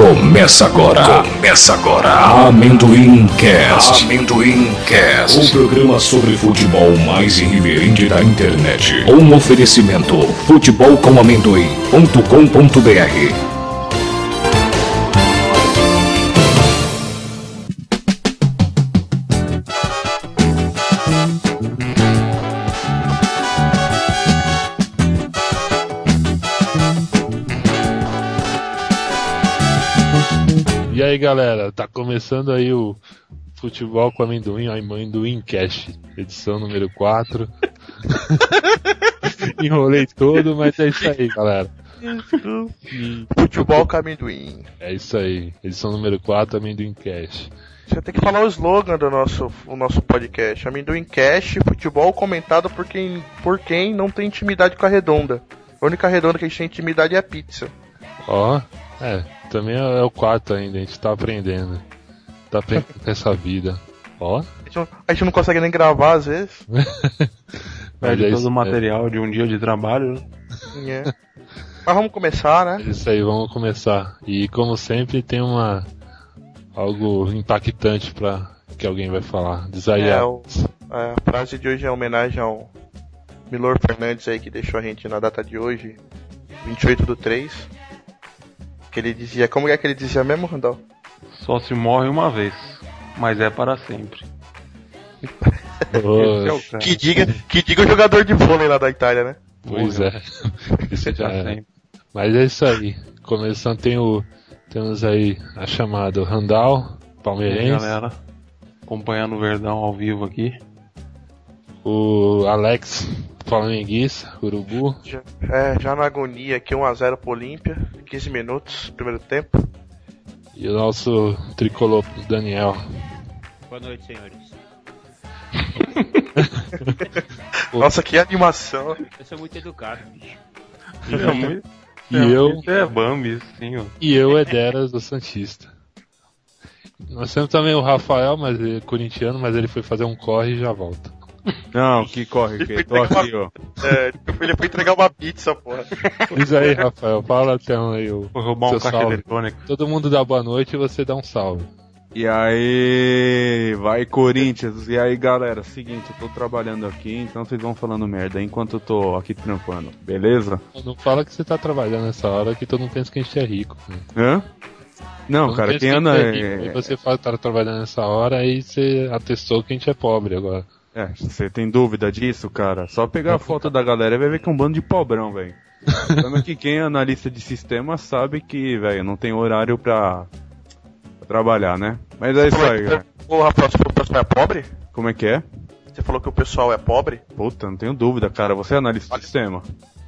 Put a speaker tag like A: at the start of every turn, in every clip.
A: Começa agora. Começa agora. Amendoim Cast. Amendoim Cast. O programa sobre futebol mais irreverente da internet. Um oferecimento: futebolcomamendoim.com.br.
B: aí galera, tá começando aí o Futebol com Amendoim, o Amendoim Cash, edição número 4. Enrolei todo, mas é isso aí galera.
C: Futebol com amendoim.
B: é isso aí, edição número 4, Amendoim Cash.
C: Você tem que falar o slogan do nosso, o nosso podcast. Amendoim Cash, futebol comentado por quem, por quem não tem intimidade com a redonda. A única redonda que a gente tem intimidade é a pizza.
B: Ó, é, também é o quarto ainda, a gente tá aprendendo. Tá aprendendo com essa vida. Ó,
C: A gente, não, a gente não consegue nem gravar às vezes.
D: Perde
B: é
D: todo o material de um dia de trabalho. né?
C: É. Mas vamos começar,
B: é
C: né?
B: isso aí, vamos começar. E como sempre tem uma algo impactante pra que alguém vai falar. Aí,
C: É, o- a frase de hoje é homenagem ao Milor Fernandes aí que deixou a gente na data de hoje, 28 do 3. Que ele dizia, como é que ele dizia mesmo, Randall?
D: Só se morre uma vez, mas é para sempre. É.
C: Que diga, que diga o jogador de vôlei lá da Itália, né?
B: Pois é. Isso já
D: Pra
B: é.
D: sempre.
B: Mas é isso aí. Começando tem o temos aí a chamada Randall,
D: E aí,
B: palmeirense,
D: galera, acompanhando o Verdão ao vivo aqui.
B: o Alex, flamenguista, urubu,
C: Já, é, já na agonia aqui 1x0 pro Olímpia, 15 minutos, primeiro tempo.
B: e o nosso tricolor Daniel.
E: Boa noite, senhores.
C: Nossa, que animação.
E: Eu sou muito educado, bicho.
D: É muito-
B: E
D: é,
B: eu,
D: muito É Bambi, sim, ó.
B: e eu Ederas do Santista. Nós temos também o Rafael, mas ele é corintiano, mas ele foi fazer um corre e já volta.
F: Não, que corre, que tô aqui, ó.
C: É, ele foi entregar uma pizza, porra.
B: Diz aí, Rafael, fala então aí o
D: Vou roubar um caixa
B: salve.
D: eletrônico.
B: Todo mundo dá boa noite e você dá um salve.
F: E aí, vai Corinthians. E aí, galera, seguinte, eu tô trabalhando aqui, então vocês vão falando merda enquanto eu tô aqui trampando, beleza?
B: Não fala que você tá trabalhando nessa hora que todo mundo pensa que a gente é rico. né?
F: Hã? Não,
B: Todo
F: cara, quem
B: que
F: anda.
B: é. E você fala que tá trabalhando nessa hora, aí você atestou que a gente é pobre agora.
F: É, você tem dúvida disso, cara? Só pegar a foto da galera e vai ver que é um bando de pobrão, velho. O problema é que quem é analista de sistema sabe que, velho, não tem horário pra, pra trabalhar, né? Mas é isso aí, cara.
C: Ô, Rafael, você falou que o pessoal é pobre?
F: Como é que é?
C: Você falou que o pessoal é pobre?
F: Puta, não tenho dúvida, cara. Você é analista de sistema?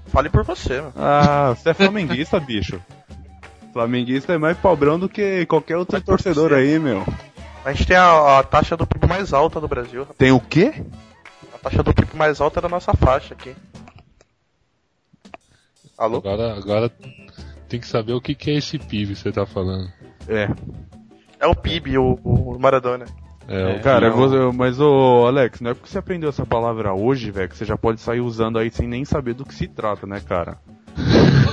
C: Fale por você, mano.
F: Ah, você é flamenguista, bicho. Flamenguista é mais pobrão do que qualquer outro torcedor aí, meu.
C: A gente tem a, a taxa do PIB mais alta do Brasil.
F: Tem o quê?
C: A taxa do PIB mais alta é da nossa faixa aqui. Alô?
B: Agora, agora tem que saber o que, que é esse PIB que você tá falando.
F: É.
C: É o PIB, o, o Maradona.
B: É,
D: É.
B: o
F: Cara,
D: não.
F: você- mas ô Alex, não é porque você aprendeu essa palavra hoje, velho, que você já pode sair usando aí sem nem saber do que se trata, né, cara?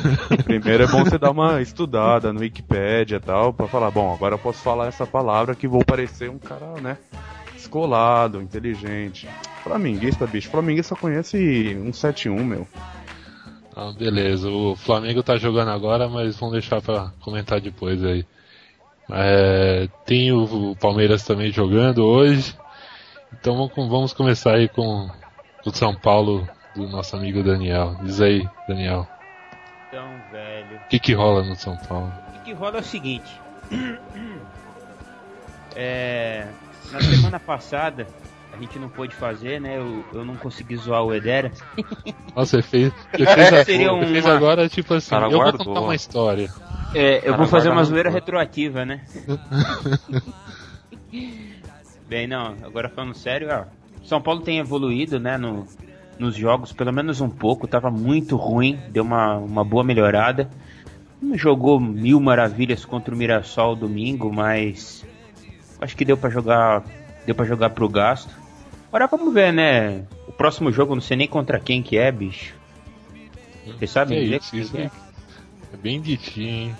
F: Primeiro é bom você dar uma estudada no Wikipedia e tal, pra falar, bom, agora eu posso falar essa palavra que vou parecer um cara, né, escolado, inteligente. Flamenguista, bicho, flamenguista só conhece 171, meu.
B: Ah, beleza. O Flamengo tá jogando agora, mas vamos deixar pra comentar depois aí. É, tem o, Palmeiras também jogando hoje. Então vamos começar aí com o São Paulo do nosso amigo Daniel. Diz aí, Daniel.
E: Então, velho.
B: O que que rola no São Paulo?
E: O que rola é o seguinte. É, na semana passada, a gente não pôde fazer, né? Eu, eu não consegui zoar o Edera.
B: Nossa, você fez, você fez, a-
E: Seria
B: você fez
E: uma-
B: agora tipo assim,
D: Cara,
B: eu vou
D: guardou.
B: contar uma história.
E: É, eu
D: Cara,
E: vou fazer uma zoeira retroativa, né? Bem, não, agora falando sério, ó. São Paulo tem evoluído, né, no, nos jogos, pelo menos um pouco, tava muito ruim, deu uma, uma boa melhorada. Não jogou mil maravilhas contra o Mirassol domingo, mas acho que deu pra jogar, deu para jogar pro gasto. Agora vamos ver, né? O próximo jogo, não sei nem contra quem que é, bicho. Você sabe
B: Que
E: dizer
B: isso,
E: é?
B: é, é bem de ti, hein?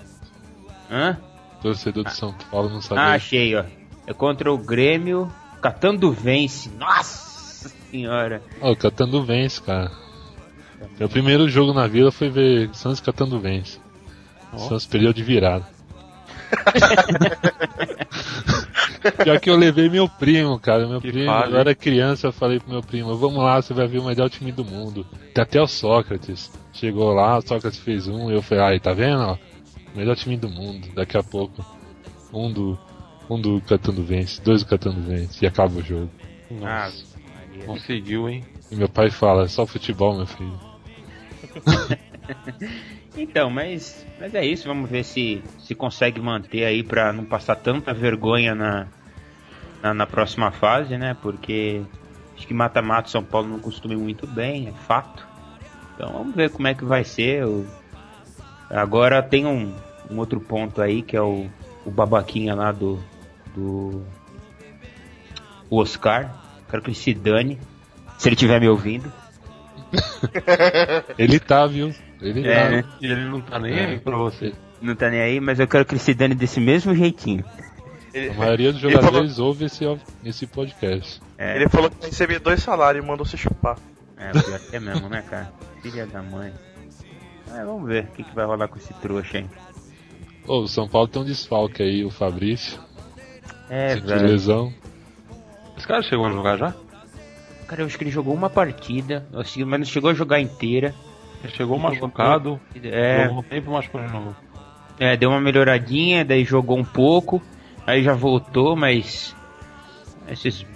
E: Hã?
B: torcedor de São Paulo não sabe.
E: Ah, achei, ó. É contra o Grêmio, Catando vence. Nossa senhora.
B: Ó, o Catando vence, cara. Meu primeiro jogo na vila foi ver Santos Catando vence. O Santos perdeu de virada. Pior que eu levei meu primo, cara. Meu
D: Que
B: primo,
D: fase,
B: eu era criança, eu falei pro meu primo, vamos lá, você vai ver o melhor time do mundo. Tem até o Sócrates. Chegou lá, o Sócrates fez um, e eu falei, aí, tá vendo? Ó, melhor time do mundo. Daqui a pouco, um do. Um do Catando vence, dois do Catando vence, e acaba o jogo.
D: Nossa. Conseguiu, hein?
B: E meu pai fala, é só futebol, meu filho.
E: Então, mas, mas é isso, vamos ver se se consegue manter aí pra não passar tanta vergonha na, na, na próxima fase, né? Porque acho que mata-mata São Paulo não costuma muito bem, é fato. Então vamos ver como é que vai ser. Agora tem um, um outro ponto aí que é o, o babaquinha lá do, do o Oscar. Quero que ele se dane. Se ele estiver me ouvindo.
B: Ele tá, viu? Ele
E: É,
B: tá.
E: né?
D: E ele não tá nem
B: É.
D: aí pra você.
E: Não tá nem aí, mas eu quero que ele se dane desse mesmo jeitinho.
C: Ele,
B: A maioria dos
C: Ele falou-
B: jogadores ouve esse, esse podcast.
E: É,
C: ele falou que vai receber dois salários e mandou se chupar.
E: é pior que é mesmo, né, cara? Filha da mãe. É, vamos ver o que, que vai rolar com esse trouxa aí.
B: Ô, o São Paulo tem um desfalque aí, o Fabrício.
E: É,
B: de
E: velho.
B: lesão.
D: Esse cara chegou a jogar já?
E: Cara, eu acho que ele jogou uma partida, assim, mas não chegou a jogar inteira.
D: Ele chegou machucado,
E: É,
D: jogou um tempo machucado de novo.
E: é, deu uma melhoradinha, daí jogou um pouco, aí já voltou, mas. Esses.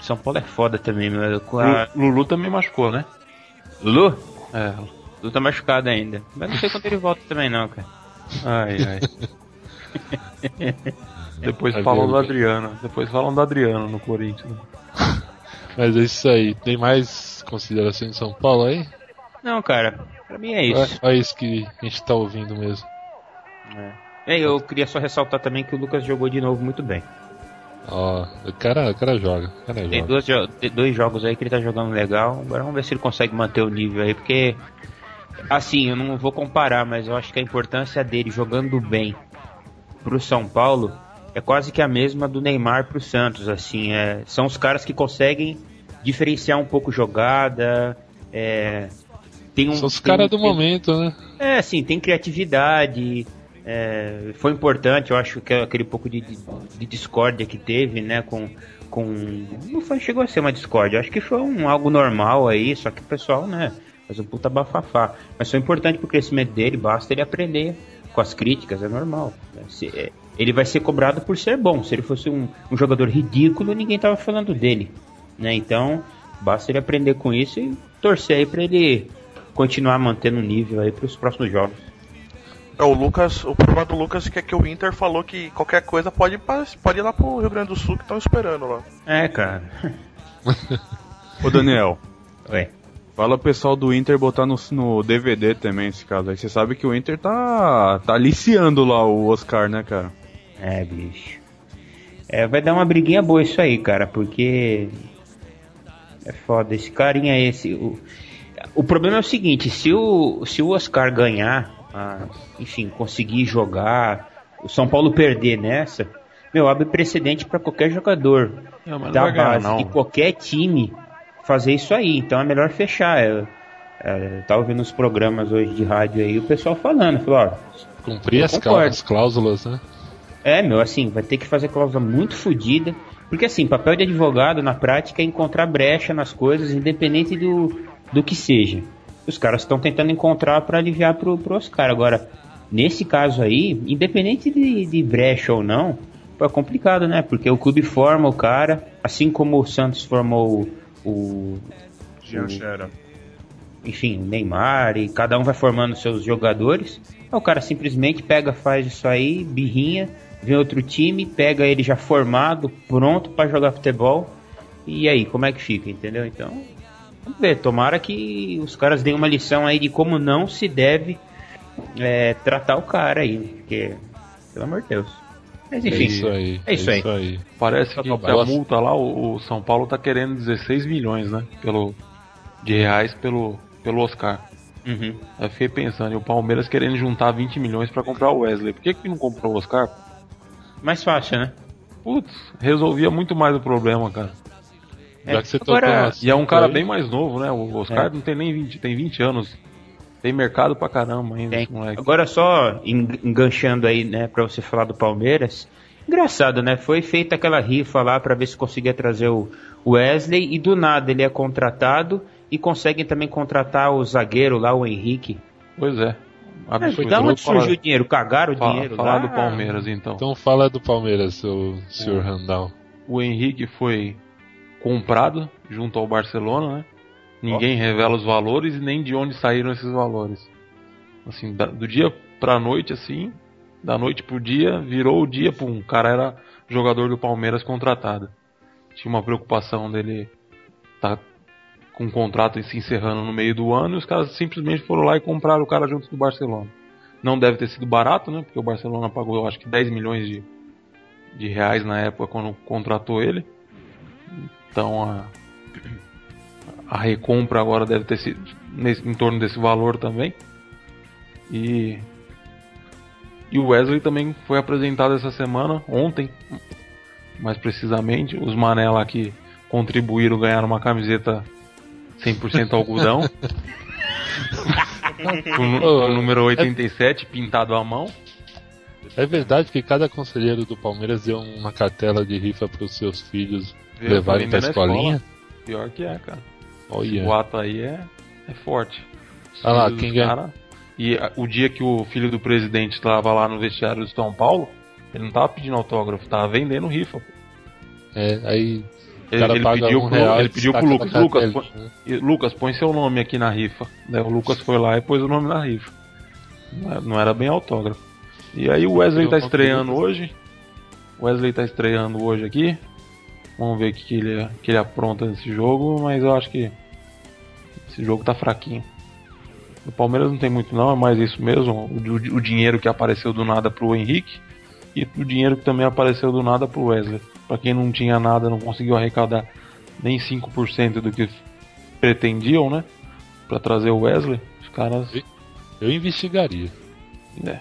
E: São Paulo é foda também, meu. A...
D: Lu- Lulu também machucou, né?
E: Lu?
D: É.
E: Lu tá machucado ainda. Mas não sei quando ele volta também, não, cara.
D: Ai, ai. Depois
B: Vai
D: falam do. Adriano. Depois falam do Adriano no Corinthians.
B: Mas é isso aí. Tem mais considerações de São Paulo aí?
E: Não, cara, pra mim é isso.
B: É, é isso que a gente tá ouvindo mesmo.
E: É, eu queria só ressaltar também que o Lucas jogou de novo muito bem.
B: Ó, o cara, o cara joga. O cara
E: Tem
B: joga.
E: dois, jo- dois jogos aí que ele tá jogando legal. Agora vamos ver se ele consegue manter o nível aí, porque assim, eu não vou comparar, mas eu acho que a importância dele jogando bem pro São Paulo é quase que a mesma do Neymar pro Santos, assim, é, são os caras que conseguem diferenciar um pouco jogada, é, tem um
B: São os caras do
E: tem-
B: momento, né?
E: É, assim, tem criatividade. é, foi importante, eu acho que aquele pouco de, de, de discórdia que teve, né, com, com. Não foi, chegou a ser uma discórdia, acho que foi um, algo normal aí, só que o pessoal, né, faz um puta bafafá. Mas foi importante pro crescimento dele, basta ele aprender com as críticas, é normal. né, se- é, ele vai ser cobrado por ser bom. Se ele fosse um, um jogador ridículo, ninguém tava falando dele. Né? Então, basta ele aprender com isso e torcer aí pra ele continuar mantendo o nível aí pros próximos jogos.
C: É, o Lucas, o problema do Lucas é que o Inter falou que qualquer coisa pode, ir pra- pode ir lá pro Rio Grande do Sul que estão esperando lá.
E: É, cara.
F: Ô Daniel,
E: Ué.
F: fala pessoal do Inter botar no, no DVD também esse caso aí. Você sabe que o Inter tá, tá aliciando lá o Oscar, né, cara?
E: É, bicho. É, vai dar uma briguinha boa isso aí, cara, porque. É foda, esse carinha esse. O, o problema é o seguinte, se o, se o Oscar ganhar, ah, enfim, conseguir jogar, o São Paulo perder nessa, meu, abre precedente pra qualquer jogador
D: Não, não
E: da
D: ganhar,
E: base
D: não.
E: de qualquer time fazer isso aí. Então é melhor fechar. Eu, é, eu tava vendo os programas hoje de rádio aí, o pessoal falando, falou, ó,
B: Cumprir as cláusulas, né?
E: É, meu, assim, vai ter que fazer cláusula muito fodida. Porque, assim, papel de advogado na prática é encontrar brecha nas coisas, independente do, do que seja. Os caras estão tentando encontrar para aliviar pro, pro Oscar. Agora, nesse caso aí, independente de, de brecha ou não, é complicado, né? Porque o clube forma o cara, assim como o Santos formou o. o enfim, o Neymar e cada um vai formando seus jogadores. O cara simplesmente pega, faz isso aí, birrinha, vem outro time, pega ele já formado, pronto pra jogar futebol. E aí, como é que fica, entendeu? Então, vamos ver. Tomara que os caras deem uma lição aí de como não se deve é, tratar o cara aí, porque, pelo amor de Deus. Mas
B: É
E: enfim,
B: isso aí.
E: é isso aí.
D: Parece
B: Tá
D: que
B: bom,
D: a multa lá, o, o São Paulo tá querendo 16 milhões, né? Pelo, de reais pelo, pelo Oscar.
E: Uhum.
D: Aí eu fiquei pensando, e o Palmeiras querendo juntar 20 milhões pra comprar o Wesley. Por que, que não comprou o Oscar?
E: Mais fácil, né?
D: Putz, resolvia muito mais o problema, cara.
B: Já
E: É,
B: que você
E: agora-
B: assunto
D: E é um cara bem mais novo, né? O Oscar
E: É.
D: não tem nem 20, tem 20 anos. Tem mercado pra caramba ainda,
E: Tem. Agora só en- enganchando aí, né, pra você falar do Palmeiras. Engraçado, né? Foi feita aquela rifa lá pra ver se conseguia trazer o Wesley e do nada ele é contratado e conseguem também contratar o zagueiro lá, o Henrique.
D: Pois é.
E: Mas
D: Absurdo.
E: da onde surgiu o dinheiro? Cagaram o
D: Fala,
E: dinheiro
D: falar
E: lá?
D: do Palmeiras então.
B: Então fala do Palmeiras, seu senhor Randall.
D: O Henrique foi comprado junto ao Barcelona, né? Ninguém revela os valores e nem de onde saíram esses valores. Assim, da- do dia pra noite, assim, da noite pro dia, virou o dia, pum, o cara era jogador do Palmeiras contratado. Tinha uma preocupação dele tá com o contrato se encerrando no meio do ano e os caras simplesmente foram lá e compraram o cara junto do Barcelona. Não deve ter sido barato, né? Porque o Barcelona pagou, acho que 10 milhões de, de reais na época quando contratou ele. Então a, a recompra agora deve ter sido nesse, em torno desse valor também. E, e o Wesley também foi apresentado essa semana, ontem, mais precisamente. Os Mané lá que contribuíram ganharam uma camiseta 100% algodão. com, o nu- com o número 87 pintado à mão.
B: É verdade que cada conselheiro do Palmeiras deu uma cartela de rifa para os seus filhos
D: Veio
B: levarem pra
D: aprender na
B: escolinha?
D: escola. Pior que é, cara.
B: Olha.
D: O ato aí é, é forte. Os
B: Ah lá, quem
D: dos
B: ganha-
D: cara- E a- o dia que o filho do presidente estava lá no vestiário do São Paulo, ele não tava pedindo autógrafo, tava vendendo rifa. pô.
B: É, aí
D: Ele, ele pediu
B: um
D: pro, ele pediu pro Lucas, Lucas, põe,
B: né?
D: Lucas, põe seu nome aqui na rifa. Daí o Lucas foi lá e pôs o nome na rifa. Não era, não era bem autógrafo. E aí o Wesley tá estreando hoje. O Wesley tá estreando hoje aqui. Vamos ver o que, que, ele, que ele apronta nesse jogo, mas eu acho que esse jogo tá fraquinho. O Palmeiras não tem muito não, é mais isso mesmo. O, o- o dinheiro que apareceu do nada pro Henrique e o dinheiro que também apareceu do nada pro Wesley. Pra quem não tinha nada, não conseguiu arrecadar nem 5% do que pretendiam, né? Pra trazer o Wesley, os caras.
B: Eu investigaria.
D: né.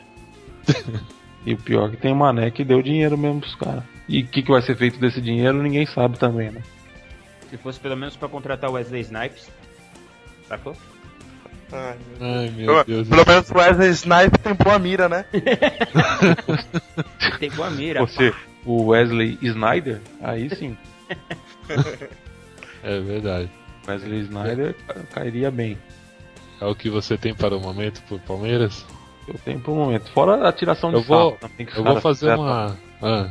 D: e o pior é que tem o Mané que deu dinheiro mesmo pros caras. E o que, que vai ser feito desse dinheiro ninguém sabe também, né?
E: Se fosse pelo menos pra contratar o Wesley Snipes. Sacou?
C: Ai, meu
B: Ai meu
C: Deus. Pelo menos o Wesley Snipe tem boa mira, né?
E: Tem boa mira.
D: Você, o Wesley Snyder, aí sim.
B: É verdade.
D: Wesley Snyder ca- cairia bem.
B: É o que você tem para o momento pro Palmeiras?
D: Eu tenho por um momento. Fora a tiração de
B: Eu vou-
D: sarro também que os
B: Eu vou fazer
D: fizeram-
B: uma. Ah,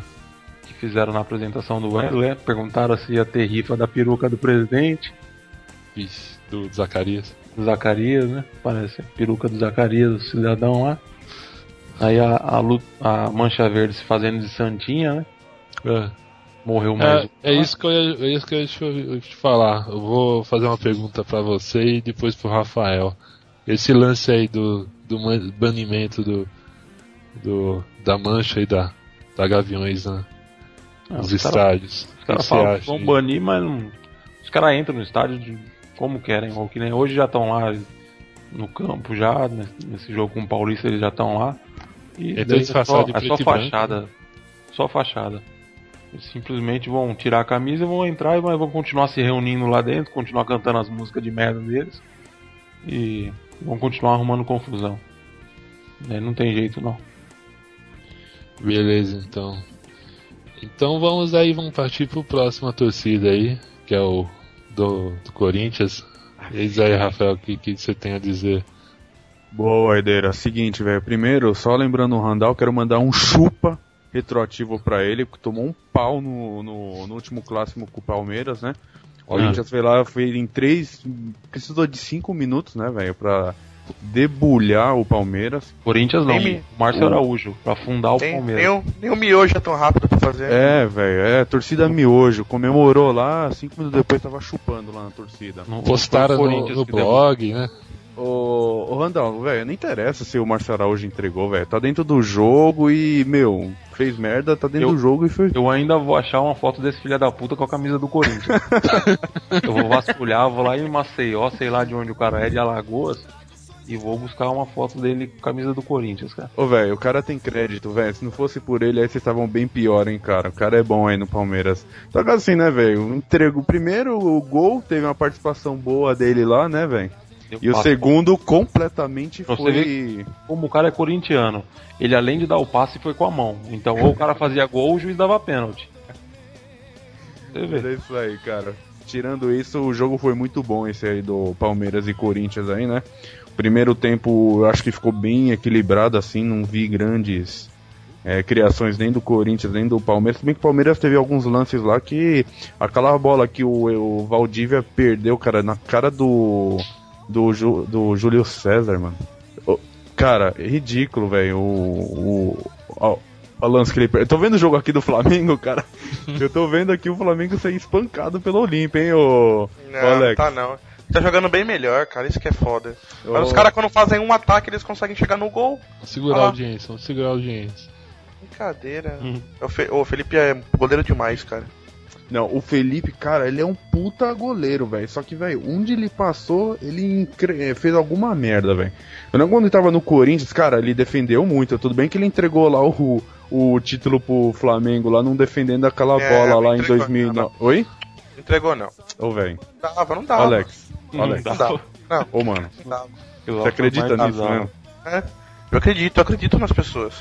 D: que fizeram na apresentação do Wesley. Perguntaram se ia ter rifa da peruca do presidente,
B: do Zacarias.
D: Zacarias, né? Parece a peruca do Zacarias, do cidadão lá. Aí a, a, a Mancha Verde se fazendo de santinha, né?
B: Ah.
D: Morreu mais.
B: É, é isso que eu ia, é isso que eu ia te, te falar. Eu vou fazer uma pergunta pra você e depois pro Rafael. Esse lance aí do, do banimento do, do da mancha e da, da Gaviões né,
D: Ah,
B: nos
D: os caras
B: estádios.
D: os
B: O
D: caras falam vão banir, mas não- os caras entram no estádio de como querem. Ou que nem hoje já estão lá no campo já, né? nesse jogo com o Paulista eles já estão lá. E é
B: disfarçado
D: só,
B: de
D: é só
B: e branco,
D: fachada. Só fachada. Eles simplesmente vão tirar a camisa e vão entrar e vão continuar se reunindo lá dentro, continuar cantando as músicas de merda deles. E vão continuar arrumando confusão. É, não tem jeito não.
B: Beleza, então. Então vamos aí, vamos partir pro próxima torcida aí, que é o do, do Corinthians. E aí, Rafael, o que, que você tem a dizer?
F: Boa, Aideira. Seguinte, velho. Primeiro, só lembrando o Randall, quero mandar um chupa retroativo pra ele, porque tomou um pau no, no, no último clássico com o Palmeiras, né? O
B: Ah.
F: Corinthians foi lá, foi em três. Precisou de cinco minutos, né, velho, pra debulhar o Palmeiras.
D: Corinthians não,
C: Nem me-
D: Márcio Araújo, pra fundar o Palmeiras.
C: nem, o, nem o miojo é tão rápido pra fazer.
F: É, velho, é, torcida miojo. Comemorou lá, cinco minutos depois tava chupando lá na torcida.
D: Não-
B: Postaram
D: o
B: no, no blog, né?
F: Ô, ô Randall, velho, não interessa se o Márcio Araújo entregou, velho. Tá dentro do jogo e, meu, fez merda, tá dentro
D: Eu-
F: do jogo e foi.
D: Eu ainda vou achar uma foto desse filho da puta com a camisa do Corinthians. eu vou vasculhar, vou lá em Maceió, sei lá de onde o cara é, de Alagoas. E vou buscar uma foto dele com a camisa do Corinthians, cara.
F: Ô, velho, o cara tem crédito, velho. Se não fosse por ele, aí vocês estavam bem pior, hein, cara. O cara é bom aí no Palmeiras. Só que assim, né, velho? Entregou primeiro o gol, teve uma participação boa dele lá, né, velho? E o segundo completamente
D: você
F: foi.
D: Como o cara é corintiano, ele além de dar o passe foi com a mão. Então ou o cara fazia gol ou o juiz dava pênalti. Você
F: Mas
D: vê.
F: é isso aí, cara. Tirando isso, o jogo foi muito bom esse aí do Palmeiras e Corinthians aí, né? Primeiro tempo, eu acho que ficou bem equilibrado, assim, não vi grandes é, criações nem do Corinthians, nem do Palmeiras. Se bem que o Palmeiras teve alguns lances lá que. Aquela bola que o, o Valdívia perdeu, cara, na cara do. Do, Ju- do Júlio César, mano. Cara, é ridículo, velho. O. o o lance que ele perde. Eu tô vendo o jogo aqui do Flamengo, cara. Eu tô vendo aqui o Flamengo ser espancado pelo Olímpia, hein, ô.
C: Não,
F: ô Alex.
C: tá não. Tá jogando bem melhor, cara. Isso que é foda.
F: Ô,
C: Mas os caras, quando fazem um ataque, eles conseguem chegar no gol.
B: Vamos segurar
C: Ah.
B: a audiência, vamos segurar a audiência.
C: Brincadeira.
D: Hum.
C: O, Fe- o Felipe é goleiro demais, cara.
F: Não, o Felipe, cara, ele é um puta goleiro, velho. Só que, velho, onde ele passou, ele incre- eh, fez alguma merda, velho. Eu lembro quando ele tava no Corinthians, cara, ele defendeu muito. Tudo bem que ele entregou lá o, o título pro Flamengo, lá não defendendo aquela
C: É,
F: bola lá em
C: entregou
F: 2009. Oi?
C: Não entregou, não.
F: Ô, velho.
C: Não dava, não dava.
F: Alex.
D: Não
F: Alex.
C: Não dava. Não,
F: Ô, mano.
C: não dava.
F: Você acredita nisso
D: azar.
F: mesmo?
C: É. Eu acredito, eu acredito nas pessoas.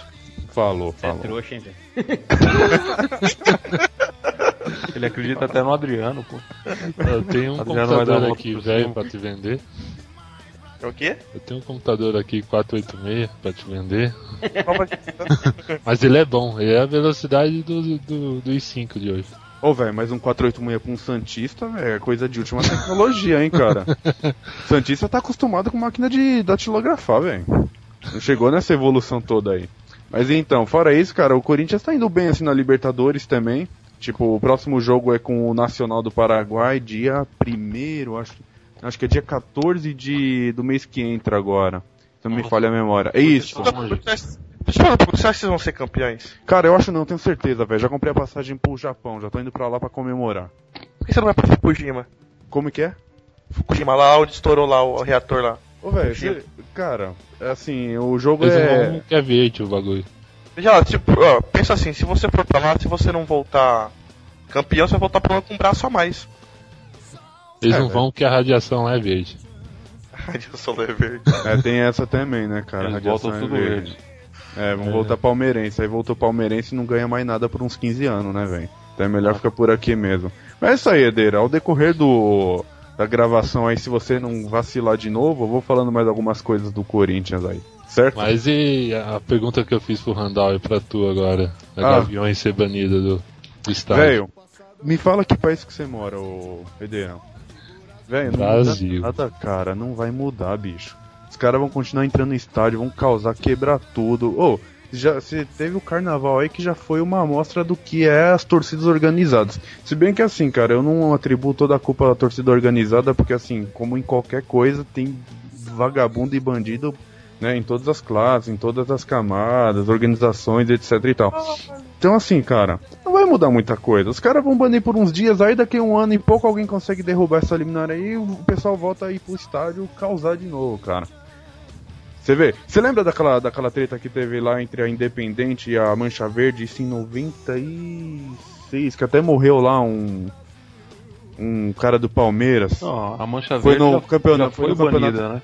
F: Falou,
E: Você é
F: falou.
E: trouxa, hein, velho?
D: Ele acredita até no Adriano, pô.
B: Eu tenho um
D: Adriano vai dar
B: computador aqui velho pra te vender.
C: É o quê?
B: Eu tenho um computador aqui 486 pra te vender. Mas ele é bom, ele é a velocidade do, do, do i5 de hoje.
F: Ô, velho, mas um 486 pra um Santista, velho, é coisa de última tecnologia, hein, cara. Santista tá acostumado com máquina de datilografar, velho. Não chegou nessa evolução toda aí. Mas então, fora isso, cara, o Corinthians tá indo bem assim na Libertadores também. Tipo, o próximo jogo é com o Nacional do Paraguai, dia 1 acho, acho que é dia 14 de, do mês que entra agora. Se não me falha a memória. É isso.
C: Deixa eu você acha que vocês vão ser campeões?
F: Cara, eu acho não, tenho certeza, velho. Já comprei a passagem pro Japão, já tô indo pra lá pra comemorar.
C: Por que você não vai pra Fukushima?
F: Como que é?
C: Fukushima lá, onde estourou lá o reator lá.
F: Ô, velho, cara, assim, o jogo
B: Eles
F: é.
B: não quer verde o bagulho.
C: Veja lá, tipo, ó, pensa assim, se você for pra lá, se você não voltar campeão, você vai voltar pra lá com um braço a mais.
B: Eles
F: É,
B: não vão porque a radiação lá é verde.
C: Radiação é verde.
F: É, tem essa também, né, cara?
D: Eles
F: Radiação
D: voltam
F: é
D: tudo verde.
F: É, vamos
B: É.
F: voltar palmeirense. Aí voltou palmeirense e não ganha mais nada por uns 15 anos, né, velho? Então é melhor ficar por aqui mesmo. Mas é isso aí, Edeira. Ao decorrer do da gravação aí, se você não vacilar de novo, eu vou falando mais algumas coisas do Corinthians aí. Certo?
B: Mas e a pergunta que eu fiz pro Randall e pra tu agora? Da
F: Ah.
B: Gaviões ser banida do, do estádio.
F: Velho, me fala que país que você mora, ô Edeirão. Velho, não
B: Brasil.
F: muda nada, cara. Não vai mudar, bicho. Os caras vão continuar entrando no estádio, vão causar, quebrar tudo. Ô, já você teve o carnaval aí que já foi uma amostra do que é as torcidas organizadas. Se bem que assim, cara, eu não atribuo toda a culpa à torcida organizada, porque assim, como em qualquer coisa, tem vagabundo e bandido né, em todas as classes, em todas as camadas, organizações, etc e tal. Então assim, cara, não vai mudar muita coisa. Os caras vão banir por uns dias, aí daqui a um ano e pouco alguém consegue derrubar essa liminar aí o pessoal volta aí pro estádio causar de novo, cara. Você vê? Você lembra daquela, daquela treta que teve lá entre a Independente e a Mancha Verde, isso em 96, que até morreu lá um um cara do Palmeiras.
D: Não, a Mancha
F: Foi
D: Verde
F: no
D: já,
F: campeonato-
D: já
F: foi
D: foi,
F: no campeonato-
D: banida, né?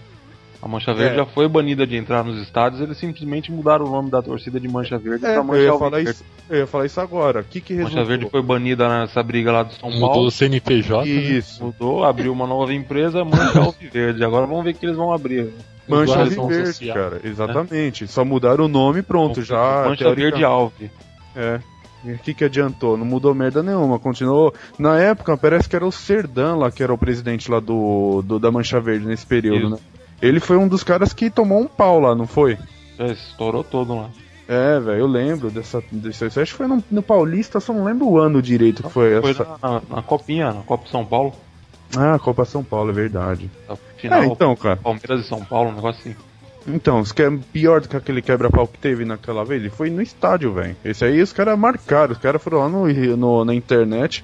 D: A Mancha Verde
F: É.
D: já foi banida de entrar nos estádios, eles simplesmente mudaram o nome da torcida de Mancha Verde
F: É,
D: pra
F: eu
D: Mancha
F: ia falar isso, eu ia falar isso agora. O que que
D: Mancha
F: resultou?
D: Verde foi banida nessa briga lá do São
B: Mudou
D: Paulo.
B: o CNPJ. né?
F: Isso.
D: Mudou, abriu uma nova empresa, Mancha Alviverde. Agora vamos ver o que eles vão abrir.
F: Mancha Verde,
B: social.
F: cara. Exatamente. Só mudaram o nome e pronto. Já.
D: Mancha Verde Alve.
F: É. E O que, que adiantou? Não mudou merda nenhuma, continuou. Na época, parece que era o Serdan lá, que era o presidente lá do, do da Mancha Verde nesse período,
D: Isso.
F: né? Ele foi um dos caras que tomou um pau lá, não foi?
D: Já estourou todo lá.
F: É, velho, eu lembro dessa, dessa. Acho que foi no, no Paulista, só não lembro o ano direito que foi
D: Foi
F: essa.
D: na, na Copinha, na Copa São Paulo.
F: Ah, Copa São Paulo, é verdade.
D: Na final,
F: É, então, cara.
D: Palmeiras e São Paulo, um negócio assim.
F: Então, se quer pior do que aquele quebra-pau que teve naquela vez, ele foi no estádio, velho. Esse aí os caras marcaram, os caras foram lá no, no- na internet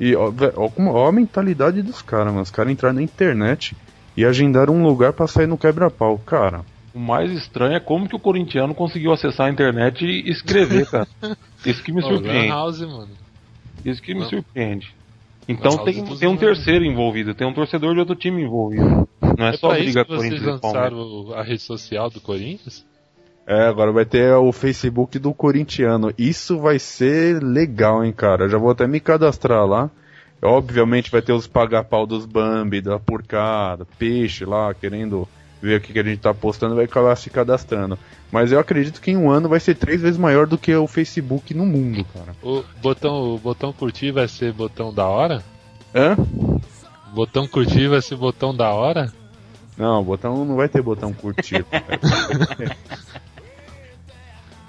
F: e ó, vé- ó, como- ó a mentalidade dos caras, mano. Os caras entraram na internet e agendaram um lugar pra sair no quebra-pau. Cara,
D: O mais estranho é como que o corintiano conseguiu acessar a internet e escrever, cara. Isso que me surpreende.
B: House, mano.
D: Isso que me surpreende. Então tem, tem um
B: anos.
D: terceiro envolvido, tem um torcedor de outro time envolvido. Não é,
B: É
D: só
B: pra isso
D: briga
B: que vocês
D: Corinthians Palmeiras.
B: lançaram a rede social do Corinthians?
F: É, agora vai ter o Facebook do corintiano. Isso vai ser legal, hein, cara. Eu já vou até me cadastrar lá. Obviamente vai ter os paga-pau dos Bambi, da porcada, peixe lá, querendo ver o que, que a gente tá postando, vai acabar se cadastrando. Mas eu acredito que em um ano vai ser três vezes maior do que o Facebook no mundo, cara.
B: O botão, o botão curtir vai ser botão da hora?
F: Hã?
B: Botão curtir vai ser botão da hora?
F: Não, botão não vai ter botão curtir. cara.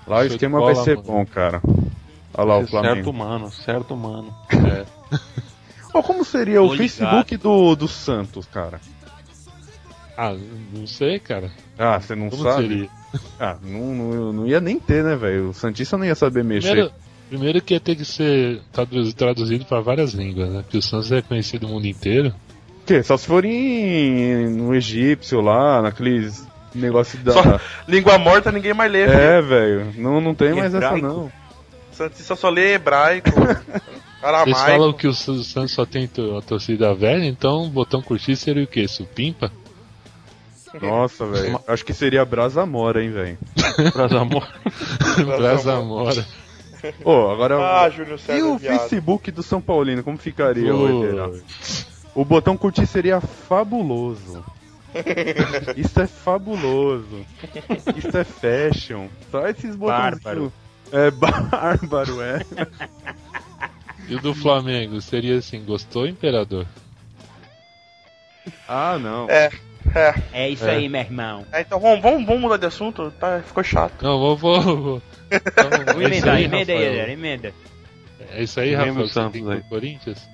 F: Lá o
B: Show
F: esquema
B: bola,
F: vai ser
B: mano.
F: bom, cara. Olha lá o
D: Certo
F: Flamengo.
D: mano, certo mano.
B: É.
F: Ô, como seria o
E: Tô ligado.
F: Facebook do, do Santos, cara?
B: Ah, não sei, cara.
F: Ah, você não
B: Como
F: sabe?
B: seria?
F: Ah, não, não, não ia nem ter, né, velho? O Santista não ia saber mexer.
B: Primeiro, primeiro que ia ter que ser tradu- traduzido para várias línguas, né? Porque o Santos é conhecido no mundo inteiro.
F: O quê? Só se for em, no egípcio lá, naqueles negócio da.
C: Só- Língua morta ninguém mais lê,
F: É, velho. Não, não tem mais essa
E: Hebraico.
F: não.
C: Santista só lê hebraico,
B: Eles falam que o Sa- o Santos só tem a torcida velha, então o botão curtir seria o quê? Supimpa?
F: Nossa, velho. Acho que seria Brasa Mora, hein, velho.
D: Brasa amor.
B: Brasa Amora.
F: Ô, agora.
C: Ah, Júnior
F: e
C: César
F: o
C: viado.
F: Facebook do São Paulino, como ficaria. Oiteira? O botão curtir seria fabuloso. Isso é fabuloso. Isso é fashion. Só esses botões.
E: Bárbaro.
F: É bárbaro, é.
B: E o do Flamengo seria assim, gostou, Imperador?
F: Ah, não.
C: É, é.
E: É isso
B: É.
E: aí, meu irmão.
C: É, então vamos, vamos, vamos mudar de assunto? Tá, ficou chato.
B: Não, vou. vou, vou. Então,
E: Vou emendar,
B: aí,
E: emenda aí,
B: Rafael.
E: Eder, emenda.
B: É isso aí, Rafael. Você
D: Santos
B: tem
D: aí.
B: Corinthians?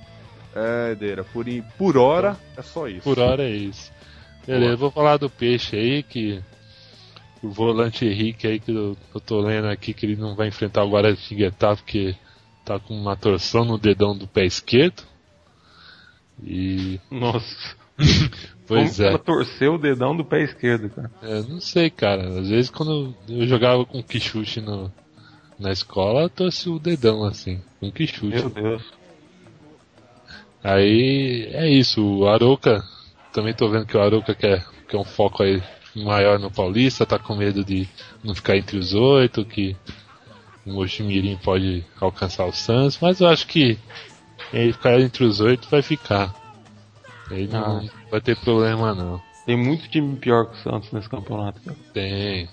F: É, Deira, por, por hora é só isso.
B: Por hora é isso. Beleza, vou falar do peixe aí, que o volante Henrique aí que eu, eu tô lendo aqui que ele não vai enfrentar o Guaratinguetá porque tá com uma torção no dedão do pé esquerdo. E.
D: Nossa.
B: Pois
D: Como
B: é.
D: ela torceu o dedão do pé esquerdo, cara.
B: É, não sei, cara. Às vezes quando eu jogava com quichute no, na escola, eu torci o dedão assim, com quichute.
D: Meu Deus.
B: Aí é isso, o Arouca, também tô vendo que o Arouca quer, quer um foco aí maior no Paulista, tá com medo de não ficar entre os oito, que o Mojimirim pode alcançar o Santos, mas eu acho que ele ficar entre os oito vai ficar. Aí não
D: Ah.
B: Vai ter problema não.
D: Tem muito time pior que o Santos nesse campeonato. cara.
B: Tem.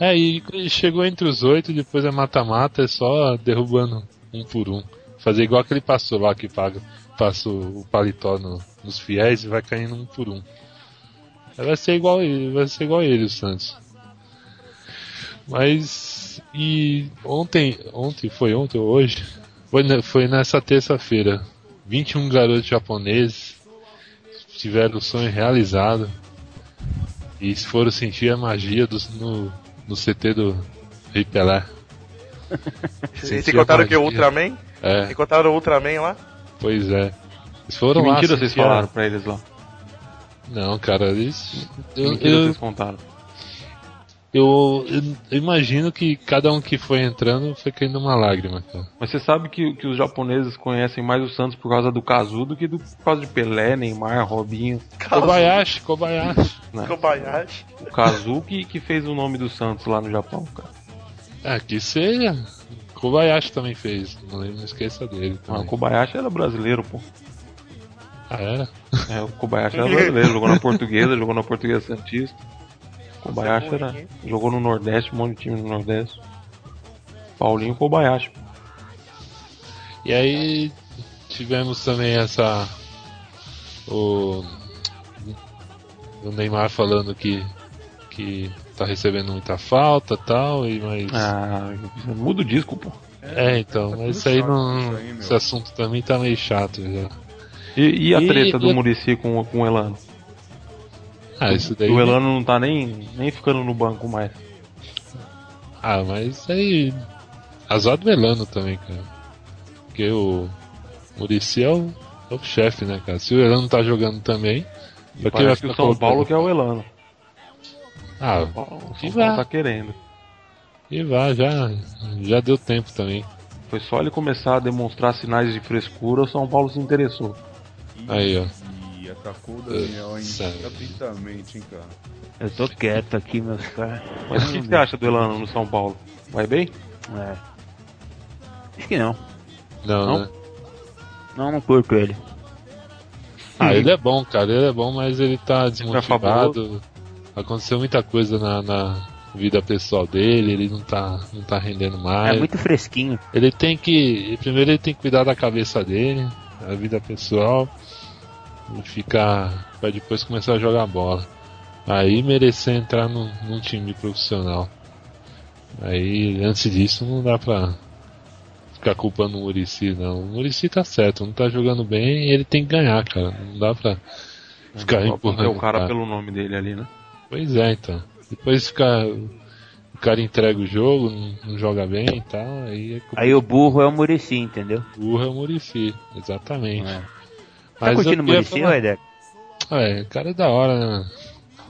B: É, e chegou entre os oito, depois é mata-mata, é só derrubando um por um. Fazer igual aquele passou lá que paga, passa o paletó no- nos fiéis e vai caindo um por um. Vai ser igual ele, vai ser igual ele, o Santos. Mas e ontem, ontem foi ontem ou hoje? Foi, foi nessa terça-feira. 21 garotos japoneses tiveram o sonho realizado e foram sentir a magia dos, no, no CT do Rei Pelé.
C: Vocês
B: Sentir a
C: contaram que o. Ultraman?
B: É,
C: Vocês contaram o Ultraman lá?
B: pois é. Eles
D: Que
B: foram lá.
D: mentira vocês falaram pra eles lá.
B: Não, cara, eles.
D: Que
B: Eu,
D: mentira
B: eu,
D: vocês contaram.
B: Eu, eu imagino que cada um que foi entrando foi caindo uma lágrima, cara.
D: Mas você sabe que, que os japoneses conhecem mais o Santos por causa do Kazu do que do, por causa de Pelé, Neymar, Robinho.
B: Kobayashi, Kobayashi.
D: Né?
C: Kobayashi.
D: O Kazu que, que fez o nome do Santos lá no Japão, cara.
B: Ah, que seja. Kobayashi também fez, não, lembro, não esqueça dele.
D: Ah,
B: Também.
D: o Kobayashi era brasileiro, pô.
B: Ah, era?
D: É, o Kobayashi era brasileiro, jogou na portuguesa, jogou na portuguesa Santista. O Kobayashi era, jogou no Nordeste, um monte de time no Nordeste. Paulinho Kobayashi.
B: E aí tivemos também essa. O. O Neymar falando que. que tá recebendo muita falta tal, e mas.
D: Ah, muda o disco, pô.
B: é, então,
F: tá
B: mas isso aí não.
F: isso aí,
B: esse assunto também tá meio chato já.
D: E, e a
B: E-
D: treta do
B: e-
D: Murici com, com o Elano?
B: Ah, isso daí.
D: O Elano não tá nem, nem ficando no banco mais.
B: Ah, mas aí. Azar do Elano também, cara. Porque o. Murici é o, é o chefe, né, cara? Se o Elano tá jogando também, Pra quem vai
D: Parece que o
B: ficar
D: São
B: colocando-
D: Paulo quer o Elano.
B: Ah,
D: O São
B: E
D: Paulo
B: vai.
D: tá querendo.
B: e vai, já, já deu tempo também.
D: Foi só ele começar a demonstrar sinais de frescura, o São Paulo se interessou.
B: Aí, ó.
F: Atacou o Daniel hein, cara.
E: Eu tô quieto aqui, meus caras.
D: Mas o que você acha do Elano no São Paulo? Vai bem?
E: É. Acho que não.
B: Não,
D: Não?
B: né?
E: Não, não curto ele.
B: Ah, ele é bom, cara, ele é bom, mas ele tá desmotivado. Aconteceu muita coisa na, na vida pessoal dele, ele não tá, não tá rendendo mais.
E: É muito fresquinho.
B: Ele tem que. Primeiro ele tem que cuidar da cabeça dele, da vida pessoal, e ficar. pra depois começar a jogar bola. Aí merecer entrar num, num time profissional. Aí antes disso não dá pra ficar culpando o Murici não. O Murici tá certo, não tá jogando bem ele tem que ganhar, cara. Não dá pra ficar
D: Só porque
B: empurrando.
D: é o cara pelo nome dele ali, né?
B: Pois é, então. Depois fica. O cara entrega o jogo, não, não joga bem e tal, aí é culpa
E: Aí o burro é o Murici, entendeu?
B: burro é o Murici, exatamente.
E: É. Tá
B: Mas
E: curtindo o Murici,
B: falar-
E: Edek?
B: É, o cara é da hora, né?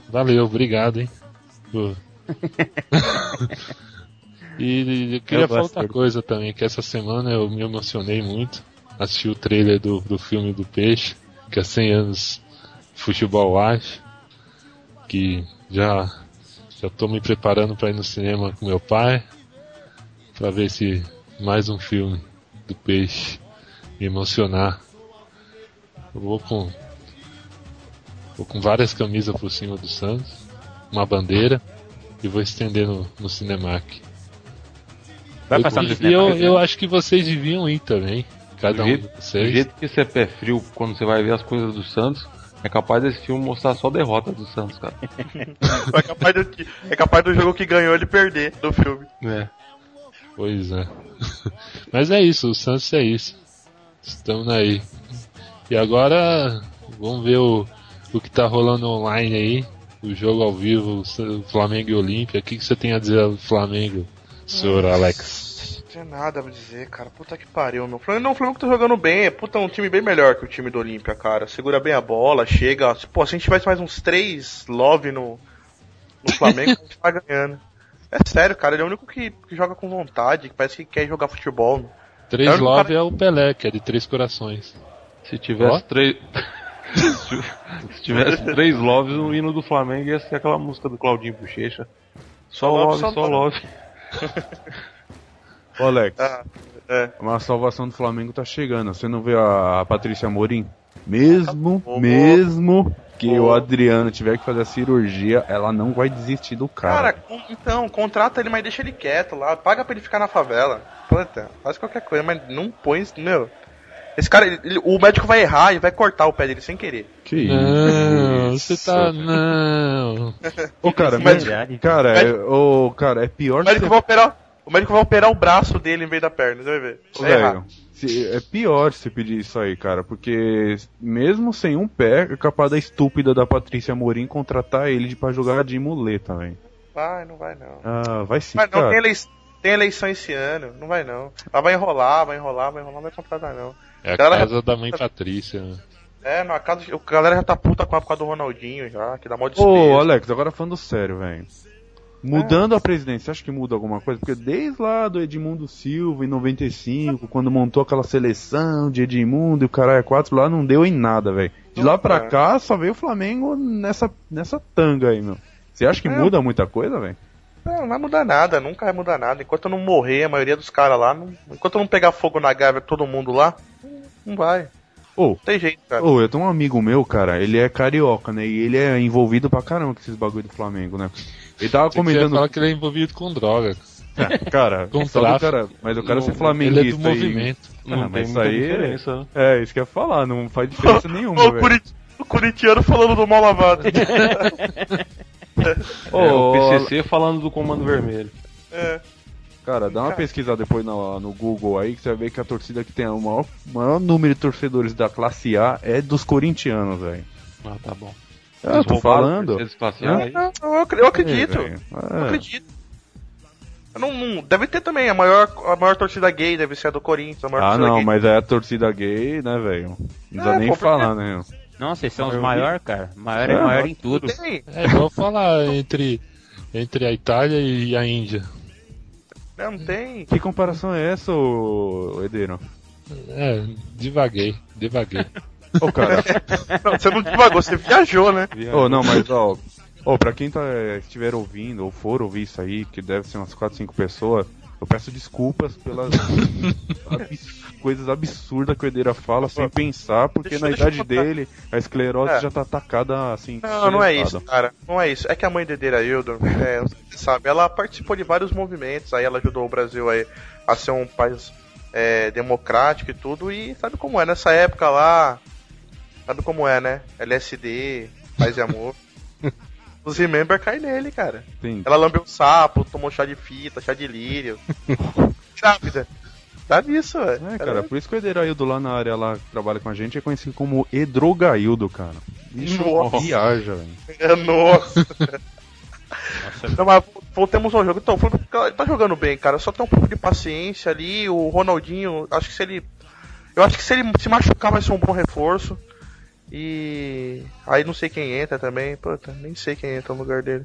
B: Valeu, obrigado, hein? E eu queria
E: Eu
B: falar outra
E: dele.
B: coisa também, que essa semana eu me emocionei muito. Assisti o trailer do, do filme do Peixe, que é 100 anos futebol acho. Que já, já tô me preparando para ir no cinema com meu pai. Pra ver se mais um filme do Peixe me emocionar. Eu vou com Vou com várias camisas por cima do Santos, uma bandeira e vou estender no, no Cinemac.
E: Vai
B: eu,
E: passar no
B: e
E: cinema.
B: eu, eu acho que vocês deviam ir também. Cada
D: Do
B: um
D: jeito,
B: de
D: do
B: vocês.
D: jeito que você é pé frio quando você vai ver as coisas do Santos, é capaz desse filme mostrar só derrota do Santos, cara.
C: É capaz, do, é capaz do jogo que ganhou ele perder do filme.
D: É.
B: Pois é. Mas é isso, o Santos é isso. Estamos aí. E agora vamos ver o, o que tá rolando online aí. O jogo ao vivo, o Flamengo e Olímpia. O que, que você tem a dizer do Flamengo, senhor Alex?
C: Não tem nada pra dizer, cara. Puta que pariu, meu. O Flamengo, não, o Flamengo tá jogando bem. É puta, um time bem melhor que o time do Olímpia, cara. Segura bem a bola, chega. Pô, se a gente tivesse mais uns três love no, no Flamengo, a gente tá ganhando. É sério, cara. Ele é o único que, que joga com vontade, que parece que quer jogar futebol.
B: Três
C: É
B: Love
C: cara-
B: é o Pelé, que é de três corações.
D: Se tivesse
B: Ó.
D: três. Se tivesse três loves, o hino do Flamengo ia ser aquela música do Claudinho Bochecha. Só love, só love.
F: Ô, Alex,
C: Ah, é.
F: uma salvação do Flamengo tá chegando. Você não vê a, a Patrícia Morim? Mesmo,
C: Acabou.
F: mesmo que o Adriano tiver que fazer a cirurgia, ela não vai desistir do
C: Cara,
F: cara.
C: com- então, contrata ele, mas deixa ele quieto lá. Paga pra ele ficar na favela. Puta, faz qualquer coisa, mas não põe. Meu. Esse cara, ele- o médico vai errar e vai cortar o pé dele sem querer.
F: que
B: Não,
F: isso?
B: você tá. Não.
F: Ô, cara,
C: Mas-
F: mas, cara, é, ô, cara, é pior
C: O médico vai operar. O médico vai operar o braço dele em vez da perna, você vai ver.
F: Ô,
C: Vai errar.
F: velho, se- é pior você pedir isso aí, cara, porque mesmo sem um pé, é capaz da estúpida da Patrícia Morim contratar ele pra jogar de muleta, velho.
C: Vai, não vai não.
F: Ah, vai se
C: Mas não,
F: cara.
C: tem, elei tem eleição esse ano, não vai não. Ela vai enrolar, vai enrolar, vai enrolar, não vai contratar não.
B: É a
C: Cara,
B: casa da mãe Patrícia. né?
C: É, no casa, a galera já tá puta com a época do Ronaldinho já, que dá mó
F: Ô,
C: despesa.
F: Alex, agora falando sério, velho. Mudando a presidência, você acha que muda alguma coisa? Porque desde lá do Edmundo Silva, em 95, quando montou aquela seleção de Edmundo e o caralho 4 lá, não deu em nada, velho. De lá pra
C: É.
F: cá, só veio o Flamengo nessa, nessa tanga aí, meu. Você acha que
C: É.
F: muda muita coisa, velho?
C: Não, não vai mudar nada, nunca vai mudar nada. Enquanto eu não morrer, a maioria dos caras lá, não- enquanto eu não pegar fogo na gávea todo mundo lá, não vai.
F: Ô,
C: Não tem jeito, cara.
F: Ô, eu tenho um amigo meu, cara, ele é carioca, né? E ele é envolvido pra caramba com esses bagulho do Flamengo, né? Ele tava
B: você
F: comentando.
B: falar que ele é envolvido com droga.
F: Cara,
B: Com
F: só do
B: tráfico.
F: cara, mas o cara ser
B: Ele é
F: flamenguista.
B: do
F: e-
B: movimento.
D: Não
F: Ah,
D: tem
F: mas isso aí é-
D: diferença. né?
F: É, isso que eu ia falar, não faz diferença nenhuma,
C: o,
F: velho.
C: Curit- o Curitiano falando do mal lavado.
D: É, o PCC falando do Comando Vermelho.
C: é.
F: Cara, dá uma pesquisa depois no, no Google aí que você vai ver que a torcida que tem o maior, maior número de torcedores da classe A é dos corintianos, velho.
D: Ah, tá bom.
F: Ah, eu
D: Eles
F: tô falando.
D: Aí.
C: Não, eu, ac- eu acredito.
F: É, velho.
C: eu
F: É.
C: acredito. Eu não, não- deve ter também, a maior, a maior torcida gay deve ser a do Corinthians. A maior
F: Ah, não,
C: gay.
F: mas é a torcida gay, né, velho? Não precisa
C: É,
F: nem
C: pô, porque-
F: falar, né?
E: Nossa, vocês são os maiores, cara. Maior é maior em tudo.
C: Tem.
B: É igual falar entre, entre a Itália e a Índia.
C: Não, não tem.
F: Que comparação é essa, ô Edeiro?
B: É, devaguei, devaguei.
F: Ô, cara.
C: Não, você não devagou, você viajou, né?
F: Ô, não, mas ó. Ô, pra quem tá, estiver ouvindo ou for ouvir isso aí, que deve ser umas 4, 5 pessoas, eu peço desculpas pelas abs- coisas absurdas que o Edeira fala sem pensar, porque
C: Deixa-
F: na
C: deixa
F: idade dele a esclerose
C: É.
F: já tá atacada assim.
C: Não, não é isso, cara. Não é isso. É que a mãe de Deira Hildor, é, sabe, ela participou de vários movimentos, aí ela ajudou o Brasil aí a ser um país é, democrático e tudo, e sabe como é, nessa época lá, sabe como é, né? LSD, paz e amor. Os Remember caem nele, cara.
F: Tem-
C: Ela lambeu o sapo, tomou chá de fita, chá de lírio. Grávida. Dá nisso, velho.
F: É, cara, por isso que o Ederaildo lá na área lá que trabalha com a gente é conhecido como Edrogaildo, cara. Bicho
C: Nossa.
F: viaja, velho.
C: É, Nossa. Não, mas voltemos ao jogo. Então, tá- tá jogando bem, cara. Só tem um pouco de paciência ali. O Ronaldinho, acho que se ele. Eu acho que se ele se machucar vai ser um bom reforço. E. Aí não sei quem entra também. Puta, nem sei quem entra no lugar dele.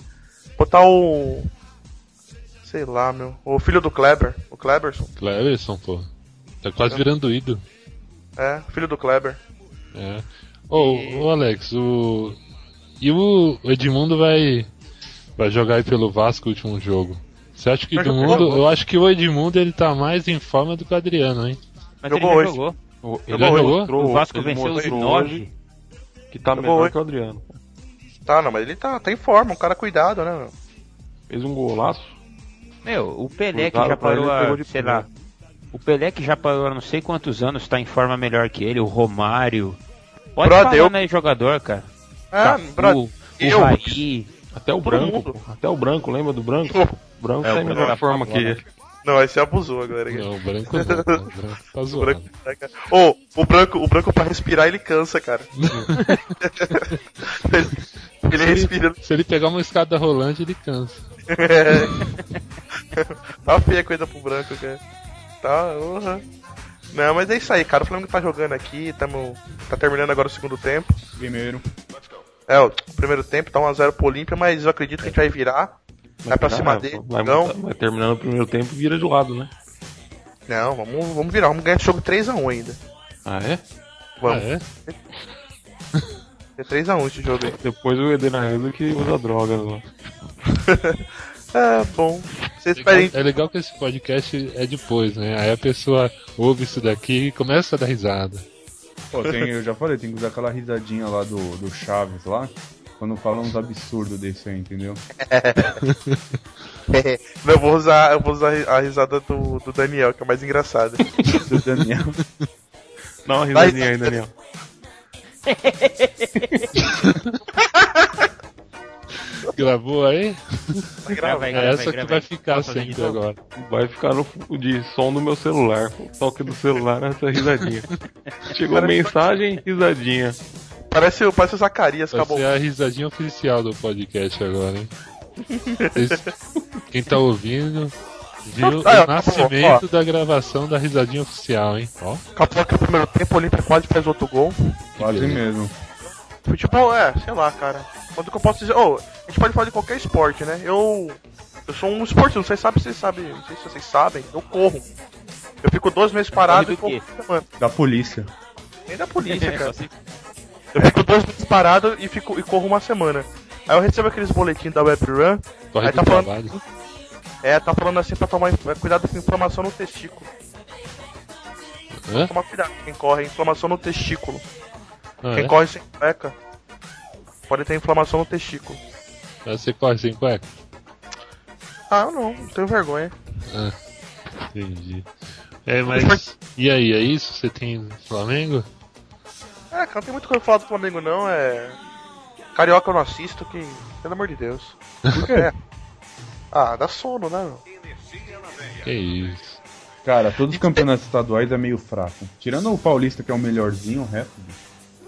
C: Botar o. Sei lá, meu. O filho do Kleber. O Kleberson.
B: Cleverson, pô. Tá quase virando ídolo.
C: É, filho do Kleber.
B: É. Ô, ô, Alex, o. E o Edmundo vai. Vai jogar aí pelo Vasco o último jogo. Você acha que
C: Mas
B: do
C: jogou?
B: mundo. Eu acho que o Edmundo ele tá mais em forma do que o Adriano, hein?
E: Mas
C: Jogou
E: ele
C: hoje.
E: jogou.
D: O-
B: Ele jogou?
D: mostrou-
E: O Vasco
D: ele
E: venceu os nove.
D: Que tá
C: Jogou
D: melhor que o Adriano.
C: Tá, não, mas ele tá, tá em forma, um cara cuidado, né, meu?
D: Fez um golaço.
E: Meu, o Pelé que já parou
D: pegou
E: a,
D: de
E: sei lá, o Pelé que já parou há não sei quantos anos tá em forma melhor que ele, o Romário. Pode
C: Brother,
E: falar,
C: eu-
E: né, jogador, cara.
C: É,
E: Cafu,
C: bro,
E: o
C: eu-
E: Raí.
D: Até o
C: Todo
D: branco, pô. Até o branco, lembra do branco? O branco
E: É,
D: tá em melhor forma que ele.
C: Não, aí você abusou agora. cara.
B: Não, o branco não. O branco tá
C: O
B: zoado.
C: branco, Ô, o branco, o branco pra respirar ele cansa, cara. ele, ele respira.
B: Se ele pegar uma escada rolante, ele cansa.
C: tá feia a coisa pro branco, cara. Tá, uhum. Não, mas é isso aí, cara. O Flamengo tá jogando aqui, tamo, tá terminando agora o segundo tempo.
F: Primeiro.
C: É, o primeiro tempo tá 1x0 pro Olímpia, mas eu acredito que a gente vai virar. Vai pra cima
D: Ah,
C: dele.
D: Vai,
C: Não,
D: vai terminando o primeiro tempo e vira de lado, né?
C: não vamos, vamos virar. Vamos ganhar esse jogo 3x1 ainda.
D: Ah, é?
C: Vamos.
B: Ah, é?
C: É 3x1 esse jogo aí.
D: Depois o Edenardo que usa drogas lá.
C: É, bom. Vocês esperem.
B: É legal que esse podcast é depois, né? Aí a pessoa ouve isso daqui e começa a dar risada.
F: Pô, tem- eu já falei, tem que usar aquela risadinha lá do, do Chaves lá, quando fala uns absurdos desse aí, entendeu?
C: Não, eu vou usar, eu vou usar a risada do, do Daniel, que é mais engraçada.
F: Do Daniel.
D: Dá uma risadinha aí, Daniel.
B: Gravou aí?
E: Grava aí,
B: É
E: grava
B: essa que vai ficar sempre
E: novo?
B: agora.
D: Vai ficar no de som do meu celular. O toque do celular essa risadinha. Chegou mensagem, risadinha.
C: Parece, o- parece o Zacarias, acabou.
B: ser a risadinha oficial do podcast agora, hein? Vocês- Quem tá ouvindo viu
C: Ah,
B: o nascimento da gravação da risadinha oficial, hein? Ó,
C: Acabou que o primeiro tempo o Olímpia quase faz outro gol.
F: Quase mesmo.
C: Futebol, é, sei lá, cara. Quanto que eu posso dizer? Ô, a gente pode falar de qualquer esporte, né? Eu. Eu sou um esportista, não sei sabe, vocês sabem, não sei se vocês sabem, eu corro. Eu fico dois meses parado e corro.
F: Da polícia.
C: Nem da polícia, cara. Eu fico dois meses parado e, fico, e corro uma semana. Aí eu recebo aqueles boletins da WebRun.
B: corre
C: Aí tá falando-
B: trabalho.
C: É, tá falando assim pra tomar é, cuidado com inflamação no testículo.
B: Hã?
C: Toma cuidado, quem corre, inflamação no testículo.
B: Ah,
C: Quem
B: é?
C: corre sem cueca pode ter inflamação no testículo.
B: Você corre sem cueca?
C: Ah, eu não, não tenho vergonha.
B: Entendi. É, mas. E aí, é isso? Você tem Flamengo?
C: É, cara, não tem muito coisa pra falar do Flamengo não, é. Carioca eu não assisto, que. Pelo amor de Deus. É. Ah, dá sono, né, meu?
B: Que isso.
F: Cara, todos os campeonatos estaduais é meio fraco. Tirando o Paulista, que é o melhorzinho, o resto.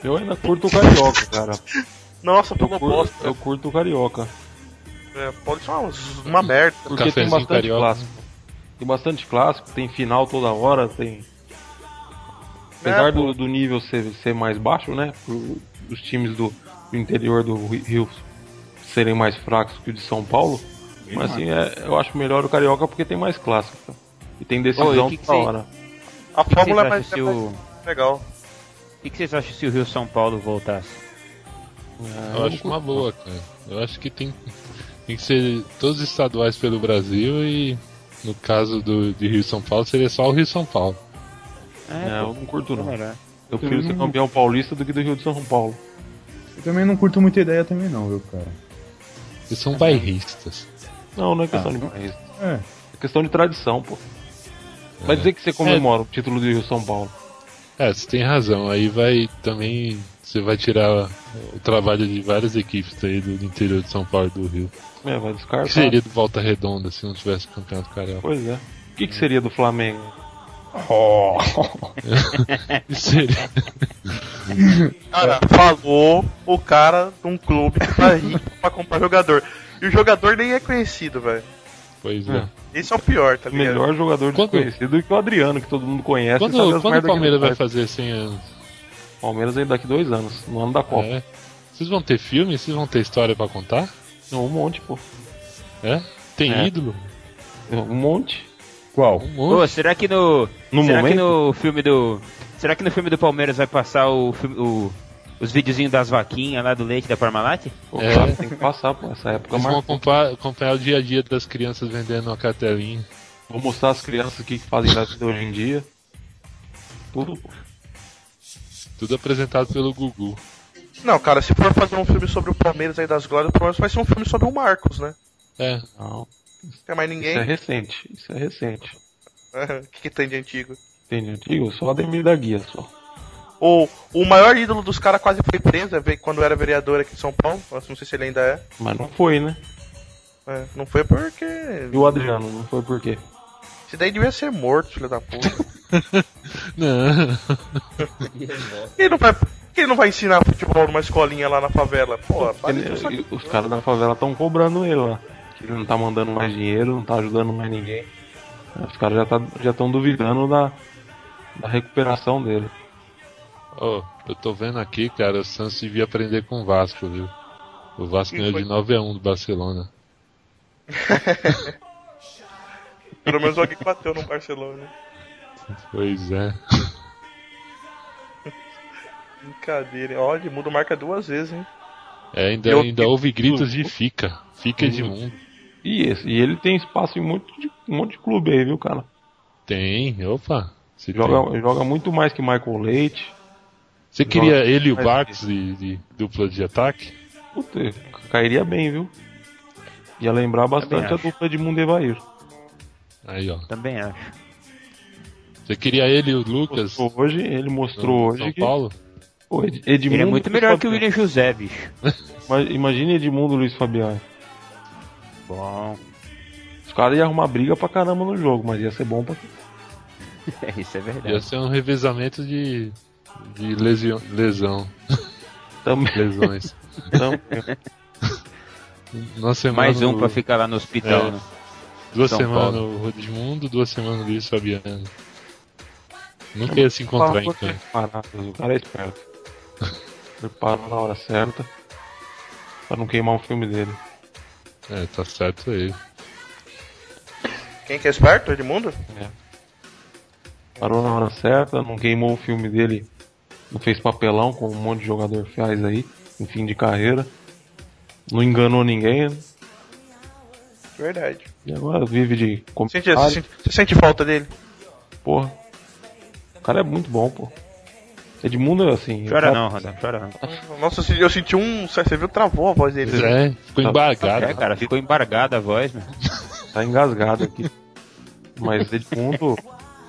D: Eu ainda curto o carioca, cara.
C: Nossa,
D: Eu
C: pegou
D: curto,
C: bosta.
D: eu curto o carioca.
C: É, pode ser uma, uma merda.
D: Porque tem
B: Cafezinho
D: bastante
B: carioca.
D: clássico. Tem bastante clássico, tem final toda hora, tem.
C: É,
D: Apesar
C: pô.
D: do, do nível ser, ser mais baixo, né? pro- os times do, do interior do Rio serem mais fracos que o de São Paulo. Mas assim, é, eu acho melhor o Carioca porque tem mais clássico. E tem decisão
E: e que que
D: toda hora.
C: A
E: que que
C: fórmula é
E: vocês
C: mais,
E: acham
C: é
E: se
C: mais
E: o-
C: legal.
E: O que, que vocês acham se o Rio São Paulo voltasse?
D: É,
B: Eu acho
D: curto,
B: uma boa, cara. Eu acho que tem, tem que ser todos estaduais pelo Brasil e no caso do, de Rio e São Paulo seria só o Rio São Paulo.
D: É, eu não curto
E: é
D: não. Eu prefiro ser campeão paulista do que do Rio de São Paulo.
G: Eu também não curto muita ideia também não, viu, cara?
B: Eles são bairristas.
D: Não, não é questão
G: Ah,
D: de
G: não-
D: país.
G: É.
D: É questão de tradição, pô. Vai dizer que você comemora o título do Rio São Paulo.
B: É, você tem razão. Aí vai também. Você vai tirar o trabalho de várias equipes aí do, interior de São Paulo e do Rio.
D: É, vai
B: O
D: descartar.
B: que seria do Volta Redonda se não tivesse campeonato carioca?
D: Pois é. O que, que seria do Flamengo?
B: Isso seria.
C: Cara, falou o cara de um clube que tá rico pra comprar jogador. E o jogador nem é conhecido, velho.
B: Pois é.
C: Esse é o pior, tá
D: O
C: ligado?
D: melhor jogador
B: Quando-
D: desconhecido que o Adriano, que todo mundo conhece. sabe
B: Quando, quando o Palmeiras vai
D: faz.
B: fazer 100 anos?
D: Palmeiras ainda daqui dois anos, no ano da Copa.
B: É. Vocês vão ter filme? Vocês vão ter história pra contar?
D: Não, um monte, pô.
B: É? Tem
D: É.
B: ídolo?
D: Um monte.
G: Qual?
B: Um
E: será que no.
D: No
E: será que
D: momento?
E: no filme do. Será que no filme do Palmeiras vai passar o, o- os videozinhos das vaquinhas lá do leite da Parmalat?
B: É.
D: tem que passar, pô. Essa época
B: Eles vão acompanhar, acompanhar o dia a dia das crianças vendendo uma cartelinha.
D: Vou mostrar as crianças aqui que fazem da vida hoje em dia. Tudo.
B: Tudo apresentado pelo Gugu.
C: Não, cara, se for fazer um filme sobre o Palmeiras aí das glórias, pelo menos vai ser um filme sobre o Marcos, né?
B: É.
D: Não,
C: Não tem mais
D: isso
C: ninguém.
D: é recente. Isso é recente.
C: O que, que tem de antigo?
D: Tem de antigo? Só Ademir da Guia, só.
C: O, o maior ídolo dos caras quase foi preso é ver- quando era vereador aqui de São Paulo. Não sei se ele ainda é.
D: Mas não foi, né?
C: É, não foi porque.
D: E o Adriano, não foi por quê?
C: Esse daí devia ser morto, filho da puta.
B: Não.
C: Quem não vai, quem não vai ensinar futebol numa escolinha lá na favela? Pô,
D: Ele- os caras da favela estão cobrando ele lá. Ele não tá mandando mais dinheiro, não tá ajudando mais ninguém. Os caras já tá, já estão duvidando da, da recuperação dele.
B: Ô, eu tô vendo aqui, cara, o Santos devia aprender com o Vasco, viu? O Vasco ganhou de 9 a 1 do Barcelona.
C: Pelo menos alguém bateu no Barcelona.
B: Pois é.
C: Brincadeira. Olha, muda marca duas vezes, hein?
B: É, ainda,
C: Eu-
B: ainda houve gritos de fica. Fica Edmundo.
D: E esse, e ele tem espaço em muito de, um monte de clube aí, viu, cara?
B: Tem, opa. Se tem.
D: Joga, joga muito mais que Michael Leite.
B: Você queria
D: joga-
B: ele e o Barcos de, de dupla de ataque?
D: Puta, cairia bem, viu? Ia lembrar bastante a
E: acho.
D: dupla de Mundo Evair.
B: Aí, ó.
E: Também acho.
B: Você queria ele e o Lucas?
D: Mostrou hoje, ele mostrou hoje
B: São
D: que
B: Paulo?
D: Pô, Ed- Edmundo
E: Ele é muito melhor que o. William José, bicho.
D: Ima- Imagine Edmundo Luiz Fabiano.
E: Bom.
D: Os caras iam arrumar briga pra caramba no jogo, mas ia ser bom pra.
E: Isso é
B: Ia
E: verdade.
B: ser um revezamento de, de lesio- lesão.
D: Também.
B: Lesões.
D: Então,
B: Uma semana
E: Mais um
B: o-
E: pra ficar lá no hospital,
B: É.
E: né?
B: Duas
E: São
B: semanas
E: Paulo.
B: o Rodmundo, duas semanas o Luiz Fabiano. Nunca ia se encontrar em campo.
D: Parado, o cara é esperto. Prepara na hora certa. Pra não queimar o filme dele.
B: É, tá certo ele.
C: Quem que é esperto? Edmundo?
D: Parou na hora certa, não queimou o filme dele. Não fez papelão com um monte de jogador faz aí, em fim de carreira. Não enganou ninguém. né?
C: Verdade.
D: E agora vive de
C: Sente, você, sente, você sente falta dele?
D: Porra. O cara é muito bom, pô. Edmundo é assim.
E: Chora
D: cara-
E: não, Rodão, chora não.
C: Nossa, eu senti- um. Você viu? Travou a voz dele.
B: É, ficou
D: Tá-
B: embargado.
E: É, cara, ficou embargada a voz, meu.
D: Tá engasgado aqui. Mas Edmundo.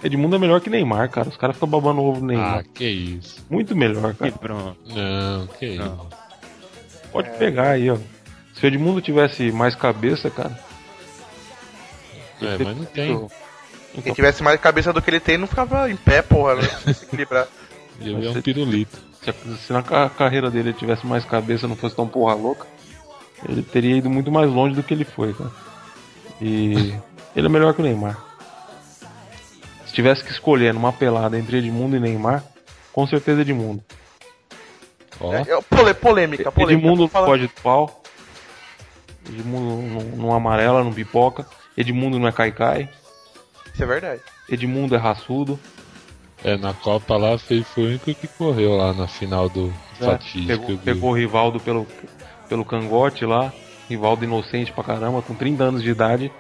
D: Edmundo é melhor que Neymar, cara. Os caras ficam babando o ovo do Neymar.
B: Ah, que isso.
D: Muito melhor,
E: E
D: cara.
E: pronto.
B: Não, que isso.
E: Não.
D: Pode pegar aí, ó. Se o Edmundo tivesse mais cabeça, cara.
B: É, mas não tem.
D: Então,
C: Quem tivesse mais cabeça do que ele tem, não ficava em pé, porra, né? Se equilibrar.
B: Ia ver um pirulito.
D: se, na ca- carreira dele ele tivesse mais cabeça, não fosse tão porra louca, ele teria ido muito mais longe do que ele foi, cara. E ele é melhor que o Neymar. Se tivesse que escolher numa pelada entre Edmundo e Neymar, com certeza Edmundo.
B: Ó,
C: É, é, polêmica, polêmica.
D: Edmundo
C: Fala-
D: pode de pau. Edmundo não, não amarela, não pipoca. Edmundo não é caicai.
C: Isso é verdade.
D: Edmundo é raçudo.
B: É, na Copa lá foi, foi o único que correu lá na final do
D: né?
B: fatídico.
D: Pegou,
B: do-
D: pegou o Rivaldo pelo, pelo cangote lá. Rivaldo inocente pra caramba, com 30 anos de idade.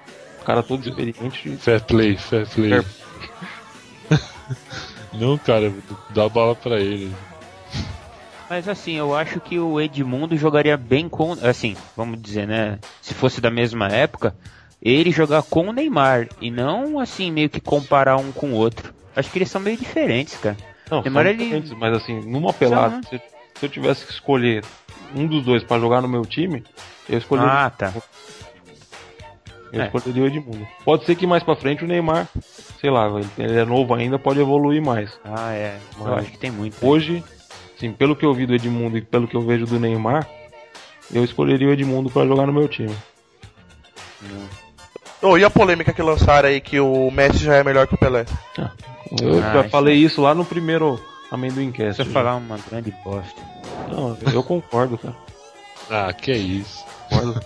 D: O cara todo experiente.
B: Fair play, fair play.
D: Fair-
B: Não, cara, dá a bola pra ele.
E: Mas assim, eu acho que o Edmundo jogaria bem com. Assim, vamos dizer, né? Se fosse da mesma época, ele jogar com o Neymar. E não assim, meio que comparar um com o outro. Acho que eles são meio diferentes, cara.
D: Não,
E: Neymar,
D: são
E: ele-
D: diferentes, mas assim, numa pelada,
E: São,
D: se, se eu tivesse que escolher um dos dois pra jogar no meu time, eu escolheria,
E: Ah, tá.
D: eu
E: é.
D: escolheria o Edmundo. Pode ser que mais pra frente o Neymar, sei lá, ele- ele é novo ainda, pode evoluir mais.
E: Ah, é. Eu
D: Mas
E: acho que tem muito.
D: Hoje, sim, pelo que eu vi do Edmundo e pelo que eu vejo do Neymar, eu escolheria o Edmundo pra jogar no meu time.
C: Ô, e a polêmica que lançaram aí que o Messi já é melhor que o Pelé?
D: Eu
E: Ah,
D: já falei isso lá no primeiro Amendoimcast.
E: Se eu falar uma grande bosta.
D: Não, eu concordo, cara.
B: Ah, que isso.
D: Concordo.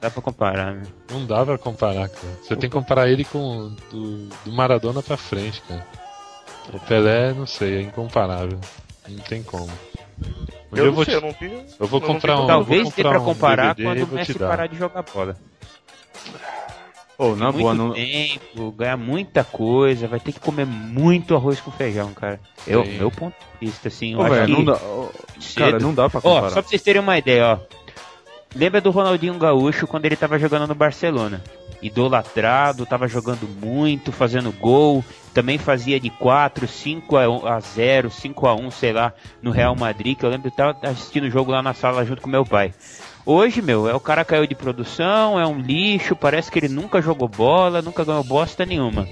E: Dá pra comparar, né?
B: Não dá pra comparar, cara. Você tem que comparar ele com do, do Maradona pra frente, cara. O Pelé, não sei, é incomparável. Não tem como. Um
C: Eu
B: eu
C: não
B: vou,
C: sei,
B: te-
C: eu não vi.
B: eu vou
C: eu não
B: comprar um.
E: Talvez dê pra
B: um
E: comparar
B: DVD e
E: quando o Messi parar de jogar bola.
F: Ô, na boa, não.
E: tempo, ganhar muita coisa, vai ter que comer muito arroz com feijão, cara. Eu,
B: Sim.
E: meu ponto de vista, assim, eu
F: velho,
E: que
F: não dá. Cara, não dá pra comparar.
E: só pra vocês terem uma ideia, ó. Lembra do Ronaldinho Gaúcho quando ele tava jogando no Barcelona? Idolatrado, tava jogando muito, fazendo gol, também fazia de 4, 5 a 1 a 0, 5 a 1, sei lá, no Real Madrid, que eu lembro de estar assistindo o jogo lá na sala junto com meu pai. Hoje, meu, é o cara caiu de produção, é um lixo, parece que ele nunca jogou bola, nunca ganhou bosta nenhuma.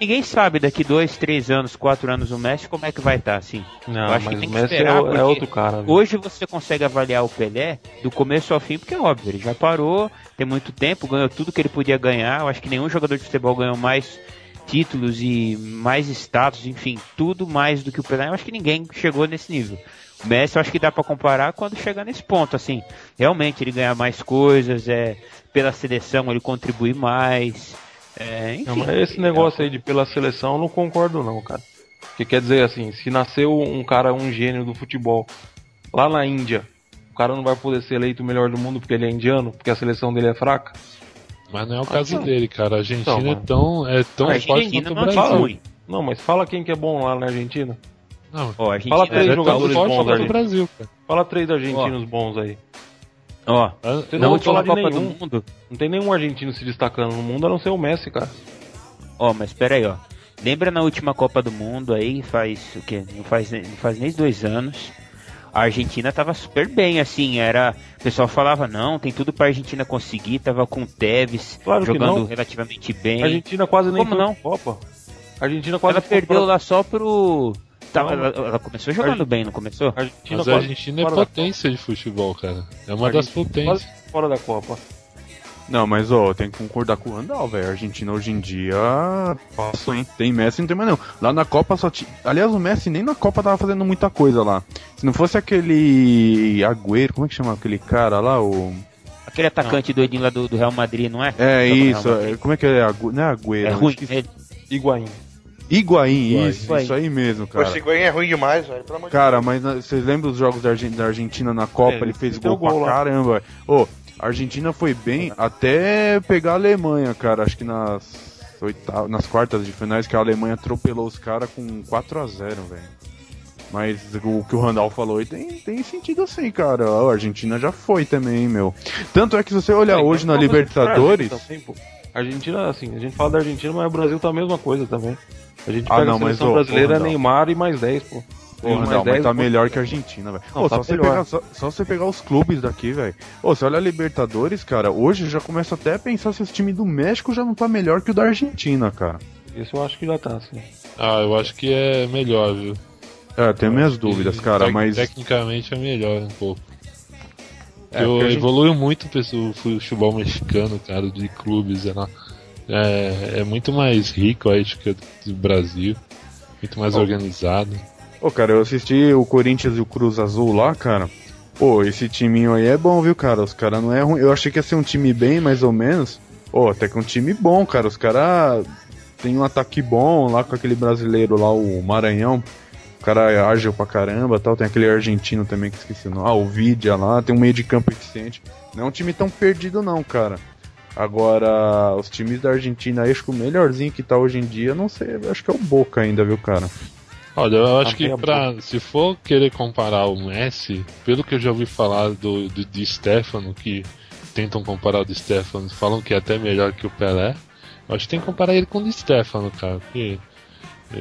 E: Ninguém sabe daqui dois, três anos, quatro anos o Messi como é que vai estar, assim.
D: Não,
E: Eu acho que tem
D: o
E: que
D: Messi é,
E: esperar,
D: é
E: porque
D: outro cara. viu?
E: Hoje você consegue avaliar o Pelé do começo ao fim, porque é óbvio, ele já parou, tem muito tempo, ganhou tudo que ele podia ganhar. Eu acho que nenhum jogador de futebol ganhou mais títulos e mais status, enfim, tudo mais do que o Pelé. Eu acho que ninguém chegou nesse nível. Messi eu acho que dá pra comparar quando chegar nesse ponto, assim. Realmente ele ganha mais coisas, é pela seleção ele contribui mais. É, enfim.
D: Não, mas esse negócio aí de pela seleção eu não concordo não, cara. Porque quer dizer assim, se nasceu um cara, um gênio do futebol lá na Índia, o cara não vai poder ser eleito o melhor do mundo porque ele é indiano, porque a seleção dele é fraca?
B: Mas não é o caso dele, cara. A Argentina
D: Então,
B: é tão, é tão
E: a
B: forte
E: Argentina
B: quanto o
E: não é
B: Brasil.
E: ruim.
D: Não, mas fala quem que é bom lá na Argentina.
B: Não,
E: Ó, a
D: Fala
E: Argentina
D: três jogadores bons
B: quanto
D: da
B: o
D: Argentina.
B: Brasil, cara.
D: Fala três argentinos bons aí.
E: Ó,
D: Você
E: na
D: não falar de
E: Copa
D: nenhum.
E: do Mundo,
D: Não tem nenhum argentino se destacando no mundo a não ser o Messi, cara.
E: Ó, mas pera aí, ó. Lembra na última Copa do Mundo aí, faz o quê? Não faz, nem- não faz nem dois anos. A Argentina tava super bem, assim, era. O pessoal falava, não, tem tudo pra Argentina conseguir, tava com o Tevez
D: Claro que
E: jogando
D: não.
E: relativamente
D: A
E: bem.
D: Argentina quase nem
E: Como
D: foi
E: não?
D: Copa. A Argentina quase
E: Ela perdeu
D: pra-
E: lá só pro. Tava,
D: Não.
E: ela, ela começou jogando bem, não começou?
D: A Argentina
B: Mas a Argentina é
D: fora
B: potência de futebol, cara. É uma das
D: Argentina
B: potências.
D: quase fora da Copa.
F: Não, mas ó, tem que concordar com o Randall, velho. A Argentina hoje em dia passou, hein? Tem Messi, não tem mais não. Lá na Copa só tinha. Aliás, o Messi nem na Copa tava fazendo muita coisa lá. Se não fosse aquele Agüero, como é que chama aquele cara lá? O...
E: Aquele atacante doidinho lá do, do Real Madrid, não é?
F: É isso, é- como é que é? Agu... Não é Agüero.
E: É ruim.
F: esqueci.
E: É,
D: Higuaín.
F: Higuaín,
B: Higuaín.
F: isso,
E: Higuaín.
F: isso aí mesmo, cara.
C: esse Higuaín é ruim demais, velho. Pelo amor de
F: Cara, mas na- vocês lembram dos jogos da, da Argentina na Copa?
D: É,
F: ele fez gol,
D: gol
F: pra
D: lá.
F: caramba. Ô, a Argentina foi bem até pegar a Alemanha, cara. Acho que nas, oitavas, nas quartas de finais que a Alemanha atropelou os caras com 4 a 0 velho. Mas o que o Randall falou aí tem, tem sentido sim, cara. A Argentina já foi também, meu. Tanto é que se você olhar
D: É,
F: hoje na
D: então,
F: Libertadores.
D: Argentina, assim, a gente fala da Argentina, mas o Brasil tá a mesma coisa também. A gente
F: Ah,
D: pega
F: não,
D: a
F: mas,
D: seleção
F: ô,
D: brasileira,
F: Randall.
D: Neymar e mais 10, pô.
F: Pô,
D: Mais
F: Randall, mas
D: 10,
F: tá
D: pô.
F: melhor que a Argentina, velho.
D: Não, tá
F: só, você pegar, só, só você pegar os clubes daqui, velho. Ô, você olha a Libertadores, cara, hoje eu já começo até a pensar se esse time do México já não tá melhor que o da Argentina, cara.
D: Isso eu acho que já tá, assim.
B: Ah, eu acho que é melhor, viu?
F: É, tenho minhas dúvidas,
B: E
F: cara,
B: tec-
F: mas.
B: Tecnicamente é melhor um pouco.
F: É, a gente-
B: evoluiu muito o futebol mexicano, cara, de clubes. É, lá. É, é muito mais rico, acho que o do Brasil. Muito mais
F: Ó,
B: organizado.
F: Ô, cara, eu assisti o Corinthians e o Cruz Azul lá, cara. Pô, esse timinho aí é bom, viu, cara? Os caras não é ruim. Eu achei que ia ser um time bem, mais ou menos. Pô, até que um time bom, cara. Os caras tem um ataque bom lá com aquele brasileiro lá, o Maranhão. O cara é ágil pra caramba tal. Tem aquele argentino também que esqueci o nome. Ah, o Vidia lá. Tem um meio de campo eficiente. Não é um time tão perdido, não, cara. Agora, os times da Argentina acho que o melhorzinho que tá hoje em dia, não sei, acho que é o Boca ainda, viu, cara?
B: Olha, eu acho que
E: é
B: pra, se for querer comparar o Messi, pelo que eu já ouvi falar do, do Di Stefano, que tentam comparar o Di Stefano, falam que é até melhor que o Pelé, eu acho que tem que comparar ele com o Di Stefano, cara, porque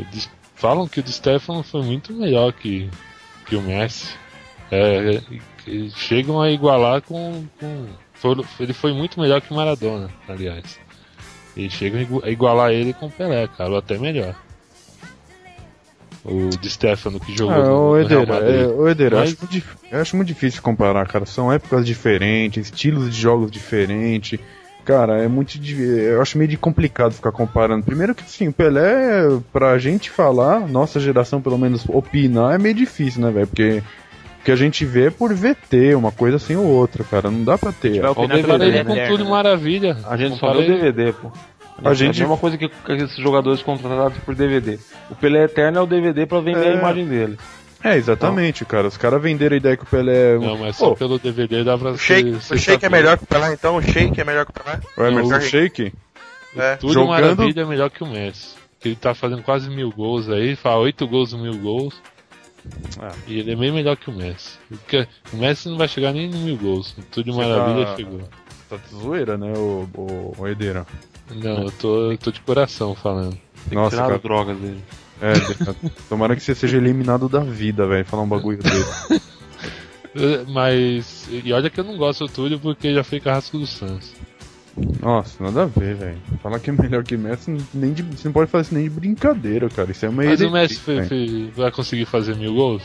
B: Di- falam que o Di Stefano foi muito melhor que, que o Messi. É, é, chegam a igualar com. com ele foi muito melhor que o Maradona, aliás. E chegam a igu- a igualar ele com o Pelé, cara, ou até melhor. O Di Stefano que jogou
F: Ah,
B: no, Madrid.
F: é, ô Eder, eu,
B: Mas-
F: acho muito, dif- eu acho muito difícil comparar, cara. São épocas diferentes, estilos de jogos diferentes. Cara, é muito. Eu acho meio de complicado ficar comparando. Primeiro que, sim, o Pelé, pra gente falar, nossa geração pelo menos opinar, é meio difícil, né, velho? Porque o que a gente vê é por VT, uma coisa assim ou outra, cara. Não dá pra ter.
D: Olha o
E: pelo
B: Compara ele
D: DVD,
B: com
E: eterno,
B: tudo
E: né?
B: maravilha.
D: A gente só vê DVD, pô.
F: A
D: É
F: gente-
D: a mesma coisa que, que esses jogadores contratados por DVD. O Pelé Eterno é o DVD pra vender
F: É.
D: a imagem dele.
F: É, exatamente, cara. Os caras venderam a ideia que o Pelé.
B: Não, mas só
F: Pô,
B: pelo DVD dá pra
C: O Shake,
B: ser-
C: o Shake é melhor que o Pelé, então? O Shake é melhor que o Pelé?
F: o Emerson
C: o-
F: Shake?
C: É.
B: Tudo
F: Jogando-
B: maravilha é melhor que o Messi. Que ele tá fazendo quase mil gols aí, faz oito gols mil gols.
F: Ah.
B: E ele é bem melhor que o Messi. Porque o Messi não vai chegar nem no mil gols. Tudo
F: Você
B: maravilha
F: tá-
B: chegou.
F: Tá de zoeira, né, o, o, o Edeira?
B: Não, eu tô, eu tô de coração falando.
D: Tem
F: Nossa,
D: que tirar
F: cara.
D: drogas dele.
F: É, tomara que você seja eliminado da vida, velho, falar um bagulho dele.
B: Mas. E olha que eu não gosto do Túlio porque já foi carrasco do Santos.
F: Nossa, nada a ver, velho. Falar que é melhor que Messi, nem de, você não pode fazer isso nem de brincadeira, cara. Isso é uma
B: Mas o
F: heresia,
B: Messi foi- foi- vai conseguir fazer mil gols?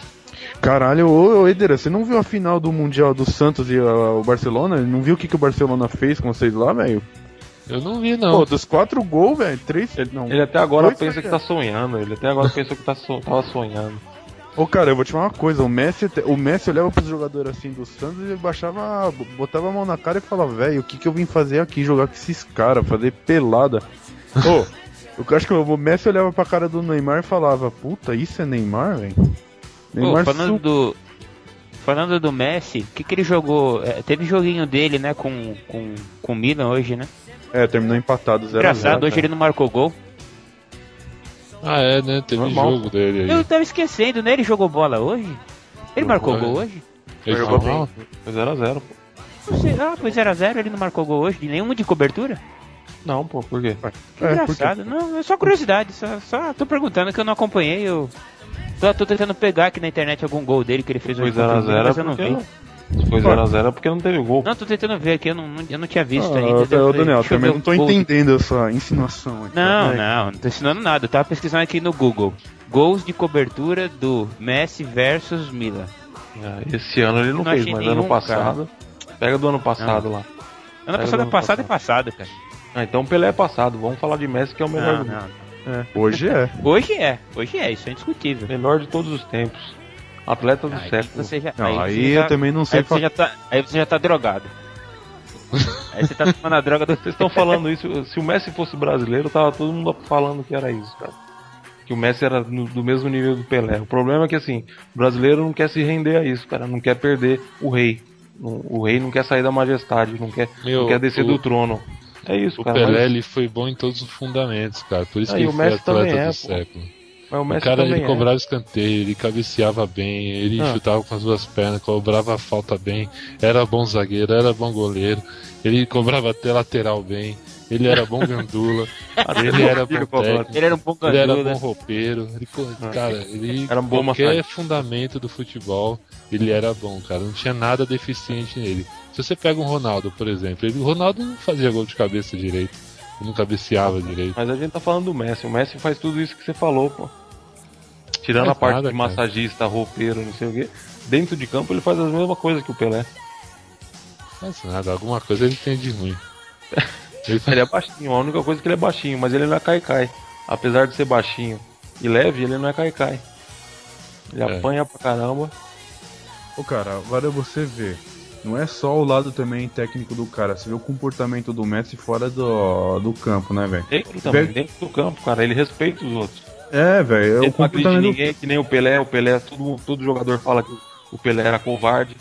F: Caralho, ô, ô Edera, você não viu a final do Mundial do Santos e a- o Barcelona? Não viu o que, que o Barcelona fez com vocês lá, velho?
B: Eu não vi, não.
F: Pô, dos quatro gols, velho, três. não.
D: Ele até agora pensa que tá sonhando. Ele até agora pensou que tá so- tava sonhando.
F: Ô, cara, eu vou te falar uma coisa. O Messi, o Messi olhava pros jogadores assim do Santos e baixava, botava a mão na cara e falava, velho, o que, que eu vim fazer aqui? Jogar com esses caras, fazer pelada. Ô, eu acho que o Messi olhava pra cara do Neymar e falava, puta, isso é Neymar, velho?
E: Falando
F: su-
E: do. Falando do Messi, o que, que ele jogou? É, teve joguinho dele, né, com, com, com o Milan hoje, né?
F: É, terminou empatado 0
E: Engraçado, hoje ele não marcou gol.
B: Ah, é, né? Teve
D: Normal.
B: jogo dele aí.
E: Eu tava esquecendo, né? Ele jogou bola hoje? Ele
B: Jogou,
E: marcou
B: é.
E: gol hoje?
B: Ele
C: Jogou
B: foi mal?
D: Foi 0x0, pô.
E: Não sei. Ah, foi 0x0, ele não marcou gol hoje, de nenhuma de cobertura?
D: Não, pô, por quê?
F: É,
E: Engraçado, não, é só curiosidade, só, só tô perguntando que eu não acompanhei, eu tô, tô tentando pegar aqui na internet algum gol dele que ele fez
D: Foi
E: hoje Milan,
D: 0x0
E: mas eu não vi.
D: não. Se foi 0x0 é porque não teve gol.
E: Não, tô tentando ver aqui, eu não, não- eu não tinha visto
F: Ah,
E: ainda. eu
F: Daniel,
E: deixa
F: também não
E: o
F: tô
E: gol
F: entendendo essa insinuação aqui.
E: Não,
F: Vai.
E: não, não tô ensinando nada, eu tava pesquisando aqui no Google. Gols de cobertura do Messi versus Milan.
D: É, Esse ano ele não,
E: Não
D: fez, mas
E: nenhum,
D: ano passado. Pega do ano passado lá.
E: Ano passado é
D: do
E: passado é
D: ano
E: passado, cara.
D: Ah, então Pelé é passado. Vamos falar de Messi que é o melhor
E: Não,
D: do
E: não.
D: mundo.
F: Hoje é.
E: Hoje é, hoje é, isso é indiscutível.
D: Melhor de todos os tempos. Atleta do
E: Aí
D: século.
E: você já,
F: Não, aí,
E: você
F: eu
E: já-
F: também não sei
E: Aí você, já tá, aí você já tá drogado. aí você tá tomando a droga do.
D: Vocês estão falando isso. Se o Messi fosse brasileiro, tava todo mundo falando que era isso, cara. Que o Messi era no- do mesmo nível do Pelé. O problema é que assim, o brasileiro não quer se render a isso, cara. Não quer perder o rei. Não- O rei não quer sair da majestade, não quer,
B: Meu,
D: não quer descer
B: o-
D: do trono. É isso,
B: O
D: cara.
B: Pelé,
D: mas,
B: ele foi bom em todos os fundamentos, cara. Por isso
D: Ah,
B: que
D: e
B: ele
D: o
B: foi
D: Messi também
B: atleta
D: é,
B: do
D: pô.
B: século.
D: Mas o
B: O cara, ele
D: é.
B: cobrava escanteio, ele cabeceava bem, ele
D: Ah.
B: chutava com as duas pernas, cobrava a falta bem, era bom zagueiro, era bom goleiro, ele cobrava até lateral bem, ele era bom gandula, ele era bom técnico,
E: Ele era um bom
B: ele era bom roupeiro, ele, co- cara, ele
D: Era um bom
B: qualquer
D: massagem.
B: fundamento do futebol, ele era bom, cara, não tinha nada deficiente nele. Se você pega um Ronaldo, por exemplo, ele, o Ronaldo não fazia gol de cabeça direito, não cabeceava direito.
D: Mas a gente tá falando do Messi. O Messi faz tudo isso que você falou, pô. Tirando
B: Faz
D: a parte
B: nada,
D: de
B: cara.
D: massagista, roupeiro, não sei o quê. Dentro de campo ele faz a mesma coisa que o Pelé.
B: Mas nada, alguma coisa ele tem de ruim. Ele
D: Ele é baixinho, a única coisa é que ele é baixinho, mas ele não é cai-cai. Apesar de ser baixinho e leve, ele não é cai-cai. Ele
B: É.
D: apanha pra caramba.
F: Ô cara, agora você vê. Não é só o lado também técnico do cara, você vê o comportamento do Messi fora do, do campo, né, velho?
D: Dentro também,
F: Velho-
D: dentro do campo, cara. Ele respeita os outros.
F: É, velho, é
D: Ele não
F: comportamento
D: ninguém, que nem o Pelé. O Pelé, todo, todo jogador fala que o Pelé era covarde.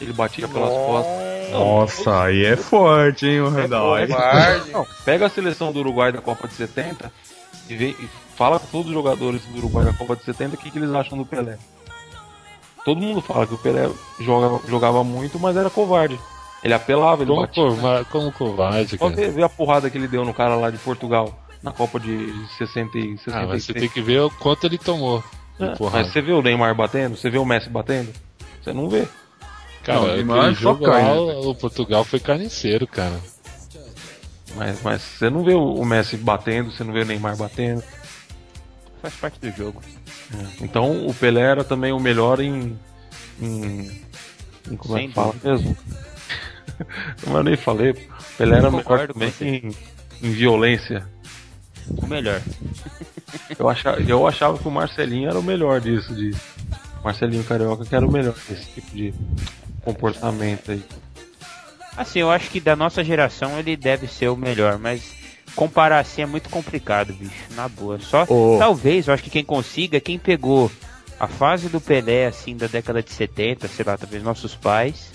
D: Ele batia pelas costas.
F: Nossa, aí é forte, hein, o Randall. Aí-
C: Covarde.
D: Não, pega a seleção do Uruguai da Copa de 70 e, vê, e fala com todos os jogadores do Uruguai da Copa de 70 o que, que eles acham do Pelé. Todo mundo fala que o Pelé joga, jogava muito, mas era covarde. Ele apelava, ele
B: Como,
D: batia.
B: cova- como covarde,
D: Só
B: cara.
D: ver, ver a porrada que ele deu no cara lá de Portugal na Copa de 60 e 66.
B: Ah, mas você tem que ver o quanto ele tomou.
D: É, mas você vê o Neymar batendo? Você vê o Messi batendo? Você não vê.
B: Cara,
F: Não, Neymar só
B: jogo
F: cai,
B: lá,
F: né,
B: o Portugal foi carniceiro, cara.
D: Mas, mas você não vê o Messi batendo, você não vê o Neymar batendo.
E: Faz parte do jogo.
D: Então o Pelé era também o melhor em. em, em como é
E: Sem
D: que fala mesmo? Mas eu nem falei. O Pelé era o melhor também em, em violência.
E: O melhor.
D: Eu achava, eu achava que o Marcelinho era o melhor disso, de Marcelinho Carioca que era o melhor desse tipo de comportamento aí.
E: Assim, eu acho que da nossa geração ele deve ser o melhor, mas comparar assim é muito complicado, bicho. Na boa. Só
F: Ô.
E: talvez, eu acho que quem consiga, é quem pegou a fase do Pelé assim da década de 70, sei lá, talvez nossos pais,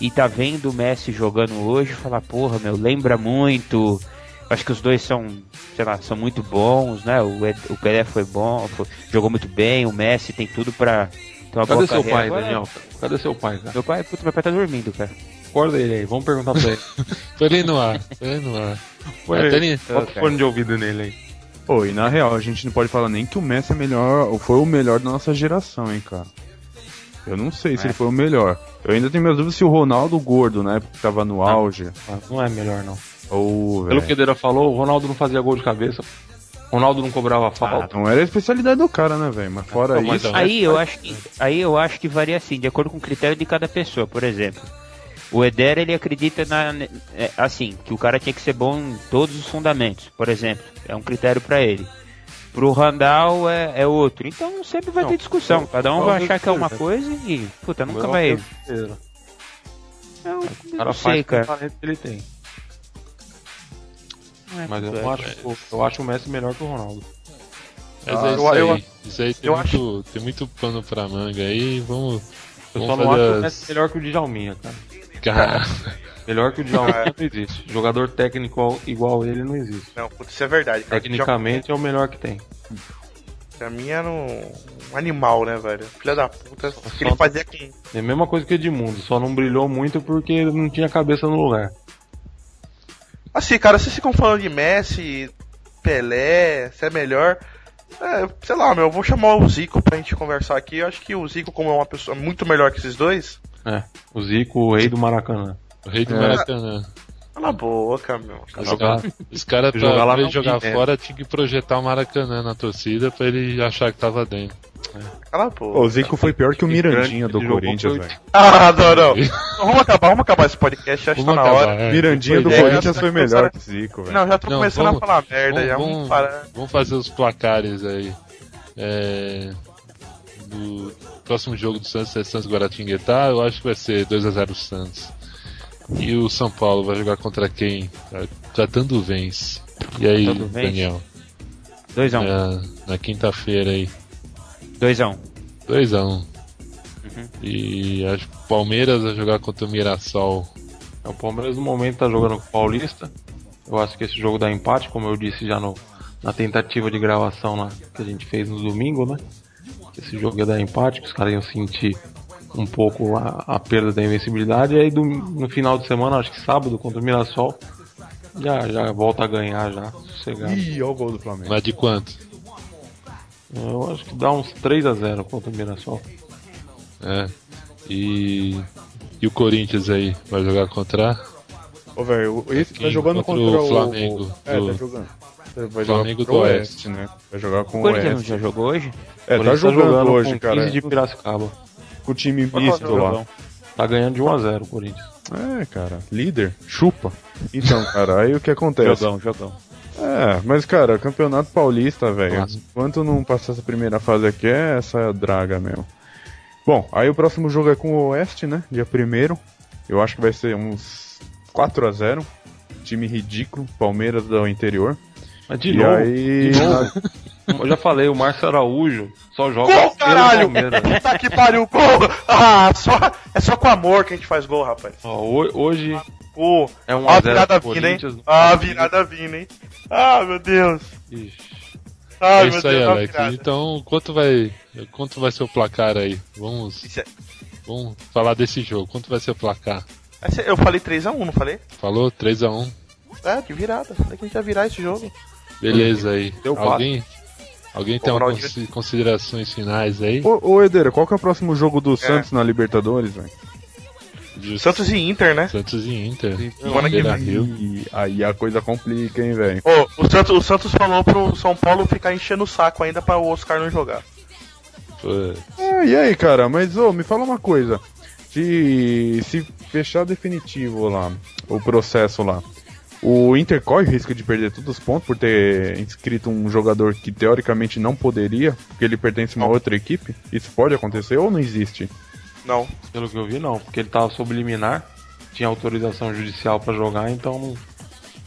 E: e tá vendo o Messi jogando hoje, falar, porra, meu, lembra muito. Acho que os dois são, sei lá, são muito bons, né? O, Ed- o Pelé foi bom, foi- jogou muito bem, o Messi tem tudo pra ter uma
D: Cadê
E: boa
D: seu
E: carreira.
D: pai,
E: Agora,
D: Daniel? Cadê seu pai, cara?
E: Meu pai, puta, meu pai tá dormindo, cara.
D: Acorda ele aí, vamos perguntar pra ele.
B: Foi ali no ar, foi ali no ar. Até
D: ele,
B: ele-
D: bota o fone de ouvido nele aí.
F: Pô, e na real, a gente não pode falar nem que o Messi é melhor, ou foi o melhor da nossa geração, hein, cara. Eu não sei se
E: É.
F: ele foi o melhor. Eu ainda tenho minhas dúvidas se o Ronaldo gordo, né, que tava no auge,
D: Ah, Não é melhor, não.
F: ou,
D: Pelo que o Deira falou, o Ronaldo não fazia gol de cabeça. O Ronaldo não cobrava falta.
F: não era a especialidade do cara, né, velho, mas fora
D: Não, mas
F: isso...
E: Aí eu acho que aí eu acho que varia assim, de acordo com o critério de cada pessoa. Por exemplo, o Eder ele acredita na é, assim que o cara tinha que ser bom em todos os fundamentos. Por exemplo, é um critério pra ele. Pro Randall é, é outro. Então sempre vai
D: Não,
E: ter discussão. Cada um vai achar que é uma
D: é?
E: coisa e puta nunca vai.
D: o Deira.
E: Eu,
D: cara
E: não
D: faz
E: sei, cara.
D: talento que ele tem.
E: É,
D: Mas eu
E: é.
D: acho, eu acho o Messi melhor que o Ronaldo.
B: Mas
C: Ah,
B: é isso
C: eu-
B: aí.
C: eu-
B: isso aí tem
C: eu
B: muito, tem muito pano pra manga aí. Vamos.
D: Eu
B: vamos
D: só não acho o Messi melhor que o Djalminha, cara.
B: Cara,
D: Melhor que o Djalminha não existe. Jogador técnico igual- ele não existe.
C: Não, putz, isso é verdade, cara.
D: Tecnicamente é o melhor que tem.
C: Pra mim era um, animal, né, velho? Filha da puta. O que ele fazia com.
D: É a mesma coisa que o Edmundo, só não brilhou muito porque ele não tinha cabeça no lugar.
C: Assim, cara, vocês ficam falando de Messi, Pelé, se é melhor. É, sei lá, meu, eu vou chamar o Zico pra gente conversar aqui. Eu acho que o Zico, como é uma pessoa muito melhor que esses dois,
D: É, o Zico, o rei do Maracanã.
B: o rei do
F: É.
B: Maracanã.
C: cala a boca, meu.
B: Os caras os cara, pra
D: Jogar lá
B: jogar
D: né?
B: fora tinha que projetar o Maracanã na torcida pra ele achar que tava dentro.
C: Cala a boca.
F: O Zico foi pior que o Mirandinha do Corinthians, velho.
C: Ah, não, não. Vamos acabar, vamos acabar esse podcast, acho que tá
B: Vamos
C: na hora.
B: é.
F: Mirandinha do
C: É,
F: Corinthians
C: já
F: foi
C: tá
F: melhor que o Zico, velho.
C: Não, já tô
B: Não,
C: começando
B: vamos-
C: a falar merda, já
B: Vamos,
C: vamos
B: vamos,
C: parar.
B: vamos fazer os placares aí. É, do próximo jogo do Santos é Santos Guaratinguetá. Eu acho que vai ser 2x0 Santos. E o São Paulo vai jogar contra quem? Tá- Catando vence. E aí,
E: Catando?
B: Daniel?
E: 2x1.
B: Na, na quinta-feira aí.
E: 2x1.
B: 2x1.
E: Uhum.
B: E acho que o Palmeiras vai jogar contra o Mirassol.
D: É, O Palmeiras no momento tá jogando com o Paulista. Eu acho que esse jogo dá empate, como eu disse já no, na tentativa de gravação lá, que a gente fez no domingo, né? Esse jogo ia dar empate, que os caras iam sentir um pouco a, a perda da invencibilidade. E aí do- no final de semana, acho que sábado, contra o Mirassol, já, já volta a ganhar já, sossegado.
F: Ih, olha o gol do Flamengo.
B: Mas de quanto?
D: Eu acho que dá uns 3 a 0 contra o Mirassol.
B: É. E. E o Corinthians aí? Vai jogar contra?
F: Ô, velho, esse tá jogando
B: Contra
F: contra,
B: o
F: o
B: Flamengo,
F: É,
B: do-
F: tá jogando. Vai
B: Flamengo
F: jogar
B: do
F: pro
B: Oeste.
F: né? Vai jogar com
E: O
F: o
E: Corinthians não
F: Oeste.
E: já jogou hoje?
F: É,
D: O
F: tá
D: Corinthians
F: jogando, hoje,
D: com
F: cara.
D: 15 de Piracicaba.
F: Com o time misto lá.
D: Tá ganhando de 1 a 0 o Corinthians.
F: É, cara. Líder, chupa. Então, cara, aí o que acontece?
E: Jogão, jogão.
F: É, mas cara, Campeonato Paulista, velho. Enquanto não passar essa primeira fase aqui, é essa draga mesmo. Bom, aí o próximo jogo é com o Oeste, né? Dia 1 Eu acho que vai ser uns 4 a 0 Time ridículo, Palmeiras do interior.
D: Mas de
F: e
D: novo,
F: aí.
D: de novo. Eu já falei, o Márcio Araújo só joga
C: Gol, caralho! Puta que pariu, gol! Ah, só, é só com amor que a gente faz gol, rapaz.
D: Ó, ho- hoje
C: Ô,
D: é um
C: ó a
D: a 0
C: virada vindo, hein? Ah, a virada vindo, hein? Ah, meu Deus.
D: Ixi.
C: Ai,
B: é
C: meu
B: isso aí,
C: Deus,
B: Alex.
C: virada.
B: Então, quanto vai, quanto vai ser o placar aí? Vamos,
C: é-
B: vamos falar desse jogo. Quanto vai ser o placar?
C: Esse- Eu falei 3x1, não falei?
B: Falou? 3x1.
C: É, que virada. Falei que a gente ia virar esse jogo.
B: Beleza aí.
D: Deu quatro.
B: Alguém, alguém tem algumas considerações finais aí?
F: Ô, ô qual que é o próximo jogo do Santos na Libertadores, velho?
B: De
C: Santos e Inter, né?
B: Santos e Inter.
C: Semana que vem.
F: Aí a coisa complica, hein, velho?
C: Ô, o Santos, o Santos falou pro São Paulo ficar enchendo o saco ainda pra o Oscar não jogar.
F: Ah, e aí, cara, mas ô, me fala uma coisa. Se, se fechar definitivo lá, o processo lá, o Inter corre o risco de perder todos os pontos por ter inscrito um jogador que teoricamente não poderia, porque ele pertence a uma outra equipe? Isso pode acontecer ou não existe?
C: Não.
D: Pelo que eu vi, não, porque ele tava sob liminar, tinha autorização judicial pra jogar, então não,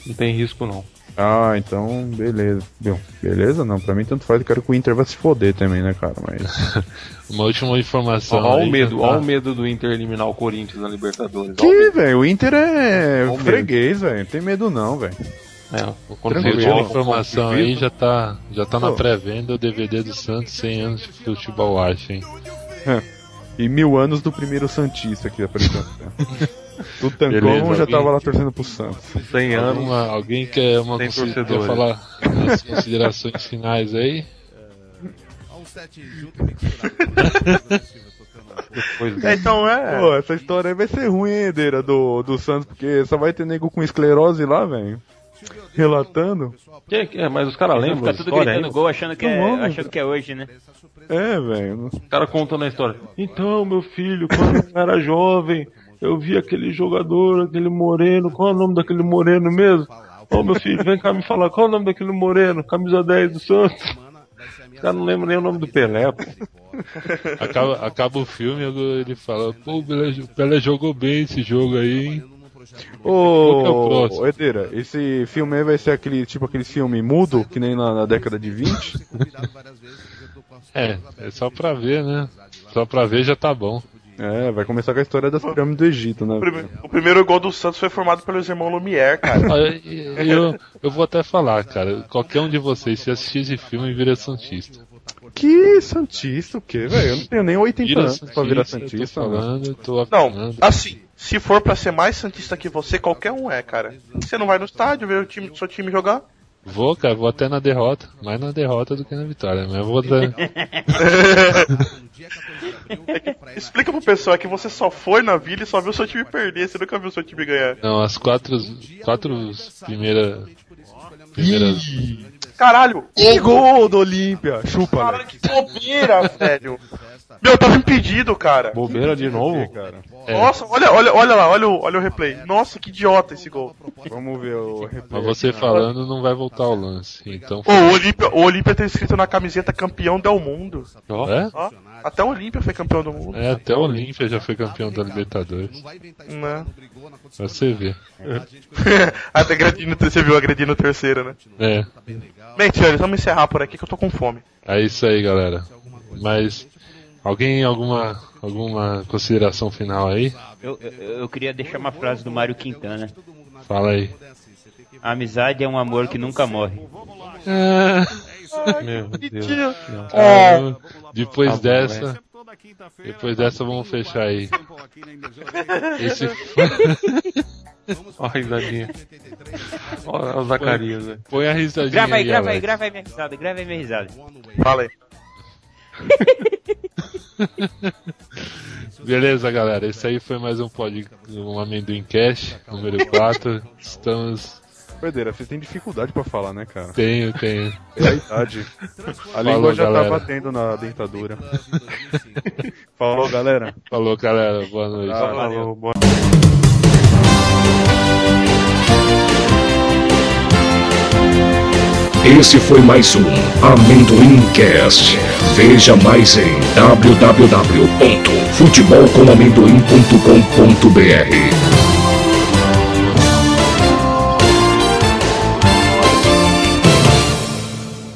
D: não tem risco não.
F: Ah, então, beleza. Bom, beleza? Não, pra mim tanto faz, eu quero que o Inter vai se foder também, né, cara? Mas.
B: uma última informação.
D: Olha o medo,
B: tá-
D: olha o medo do Inter eliminar o Corinthians na Libertadores. Ó o
F: Que, velho? O Inter é
D: o medo.
F: freguês, velho. Não tem medo não, velho.
D: É, quando
B: Última
D: joga
B: informação aí já tá, já tá na pré-venda o DVD do Santos 100 anos de futebol acho, hein?
F: E mil anos do primeiro Santista aqui aparecendo. Tutancon
B: Beleza,
F: já
B: alguém-
F: tava lá torcendo pro Santos.
D: 100 anos.
B: Alguma, alguém quer, uma consi- quer falar as considerações finais aí?
D: Depois
C: É, então é.
F: Pô, essa história aí vai ser ruim, hein, Edeira, do, do Santos, porque só vai ter nego com esclerose lá, velho. Relatando.
D: Que, que é, mas os caras lembram
E: Fica tudo
D: história
E: gritando
D: ainda?
E: gol achando que, é,
F: Não, não.
E: achando que é hoje, né?
F: É, velho.
D: Os caras contando a história. Então, meu filho, quando eu era jovem, eu vi aquele jogador, aquele moreno. Qual é o nome daquele moreno mesmo? Ô, meu filho, vem cá me falar. Qual é o nome daquele moreno? Camisa 10 do Santos. Os caras não lembram nem o nome do Pelé, pô.
B: Acaba, acaba o filme ele fala, pô, o Pelé, o Pelé jogou bem esse jogo aí, hein? O
F: Ô, ô, Edeira, esse filme aí vai ser aquele, tipo aquele filme mudo, que nem na, na década de 20?
B: É, é só pra ver, né? Só pra ver já tá bom.
F: É, vai começar com a história das pirâmides do Egito, né?
C: O prime- O primeiro gol do Santos foi formado pelos irmãos Lumière, cara.
B: Ah, e- e eu, eu vou até falar, cara. Qualquer um de vocês, se assistir esse filme, vira Santista.
F: Que Santista o quê, velho? Eu não tenho nem 80
B: Vira
F: anos pra virar
B: eu
F: Santista,
B: tô
F: mano.
B: falando, eu tô
C: Não, assim, se for pra ser mais Santista que você, qualquer um é, cara. Você não vai no estádio ver o time, seu time jogar?
B: Vou, cara, vou até na derrota. Mais na derrota do que na vitória. Mas eu vou dar.
C: Explica pro pessoal que você só foi na vila e só viu seu time perder, você nunca viu seu time ganhar.
B: Não, as quatro, quatro primeiras. Primeiras.
C: Caralho!
F: Que gol do Olímpia! Chupa,
C: Caralho,
F: Alex.
C: que bobeira, velho! Meu, tava impedido, cara.
D: Bobeira de novo?
F: cara.
B: É.
C: Nossa, olha, olha, olha lá, olha o, olha o replay. Nossa, que idiota esse gol.
F: Vamos ver o replay.
B: Mas você falando não vai voltar ao lance. Então.
C: Ô, o Olímpia, o Olímpia tem escrito na camiseta campeão del mundo.
D: Ó,
B: É?
C: Ó, até o Olímpia foi campeão do mundo.
B: É, até o Olímpia já foi campeão da Libertadores.
C: Né?
B: Pra você ver.
C: Até agredindo, você viu agredindo o terceiro, né?
B: É.
C: Bem, senhores, vamos encerrar por aqui que eu tô com fome.
B: É isso aí, galera. Mas. Alguém alguma alguma consideração final aí?
E: Eu, eu, eu queria deixar uma frase do Mário Quintana.
B: Fala aí.
E: A amizade é um amor que nunca morre.
D: meu Deus.
B: Ah, depois
D: Tá bom,
B: dessa. Depois dessa vamos fechar aí. Esse
D: Ó a risadinha. Ó o Zacarias, velho.
B: põe a risadinha
E: Grava aí, grava aí, grava aí minha risada, grava aí minha risada.
C: Fala aí.
B: Beleza, galera. Esse aí foi mais um pod, um amendoim cash número 4. Estamos
F: Pedeira, você tem dificuldade pra falar, né, cara?
B: tenho, tenho.
F: É a idade. A
B: Falou,
F: língua já
B: galera.
F: tá batendo na dentadura. Falou, galera.
B: Falou, galera. Boa noite.
F: Ah,
D: Falou, boa
F: Valeu.
A: Esse foi mais um Amendoim Cast. Veja mais em www.futebolcomamendoim.com.br.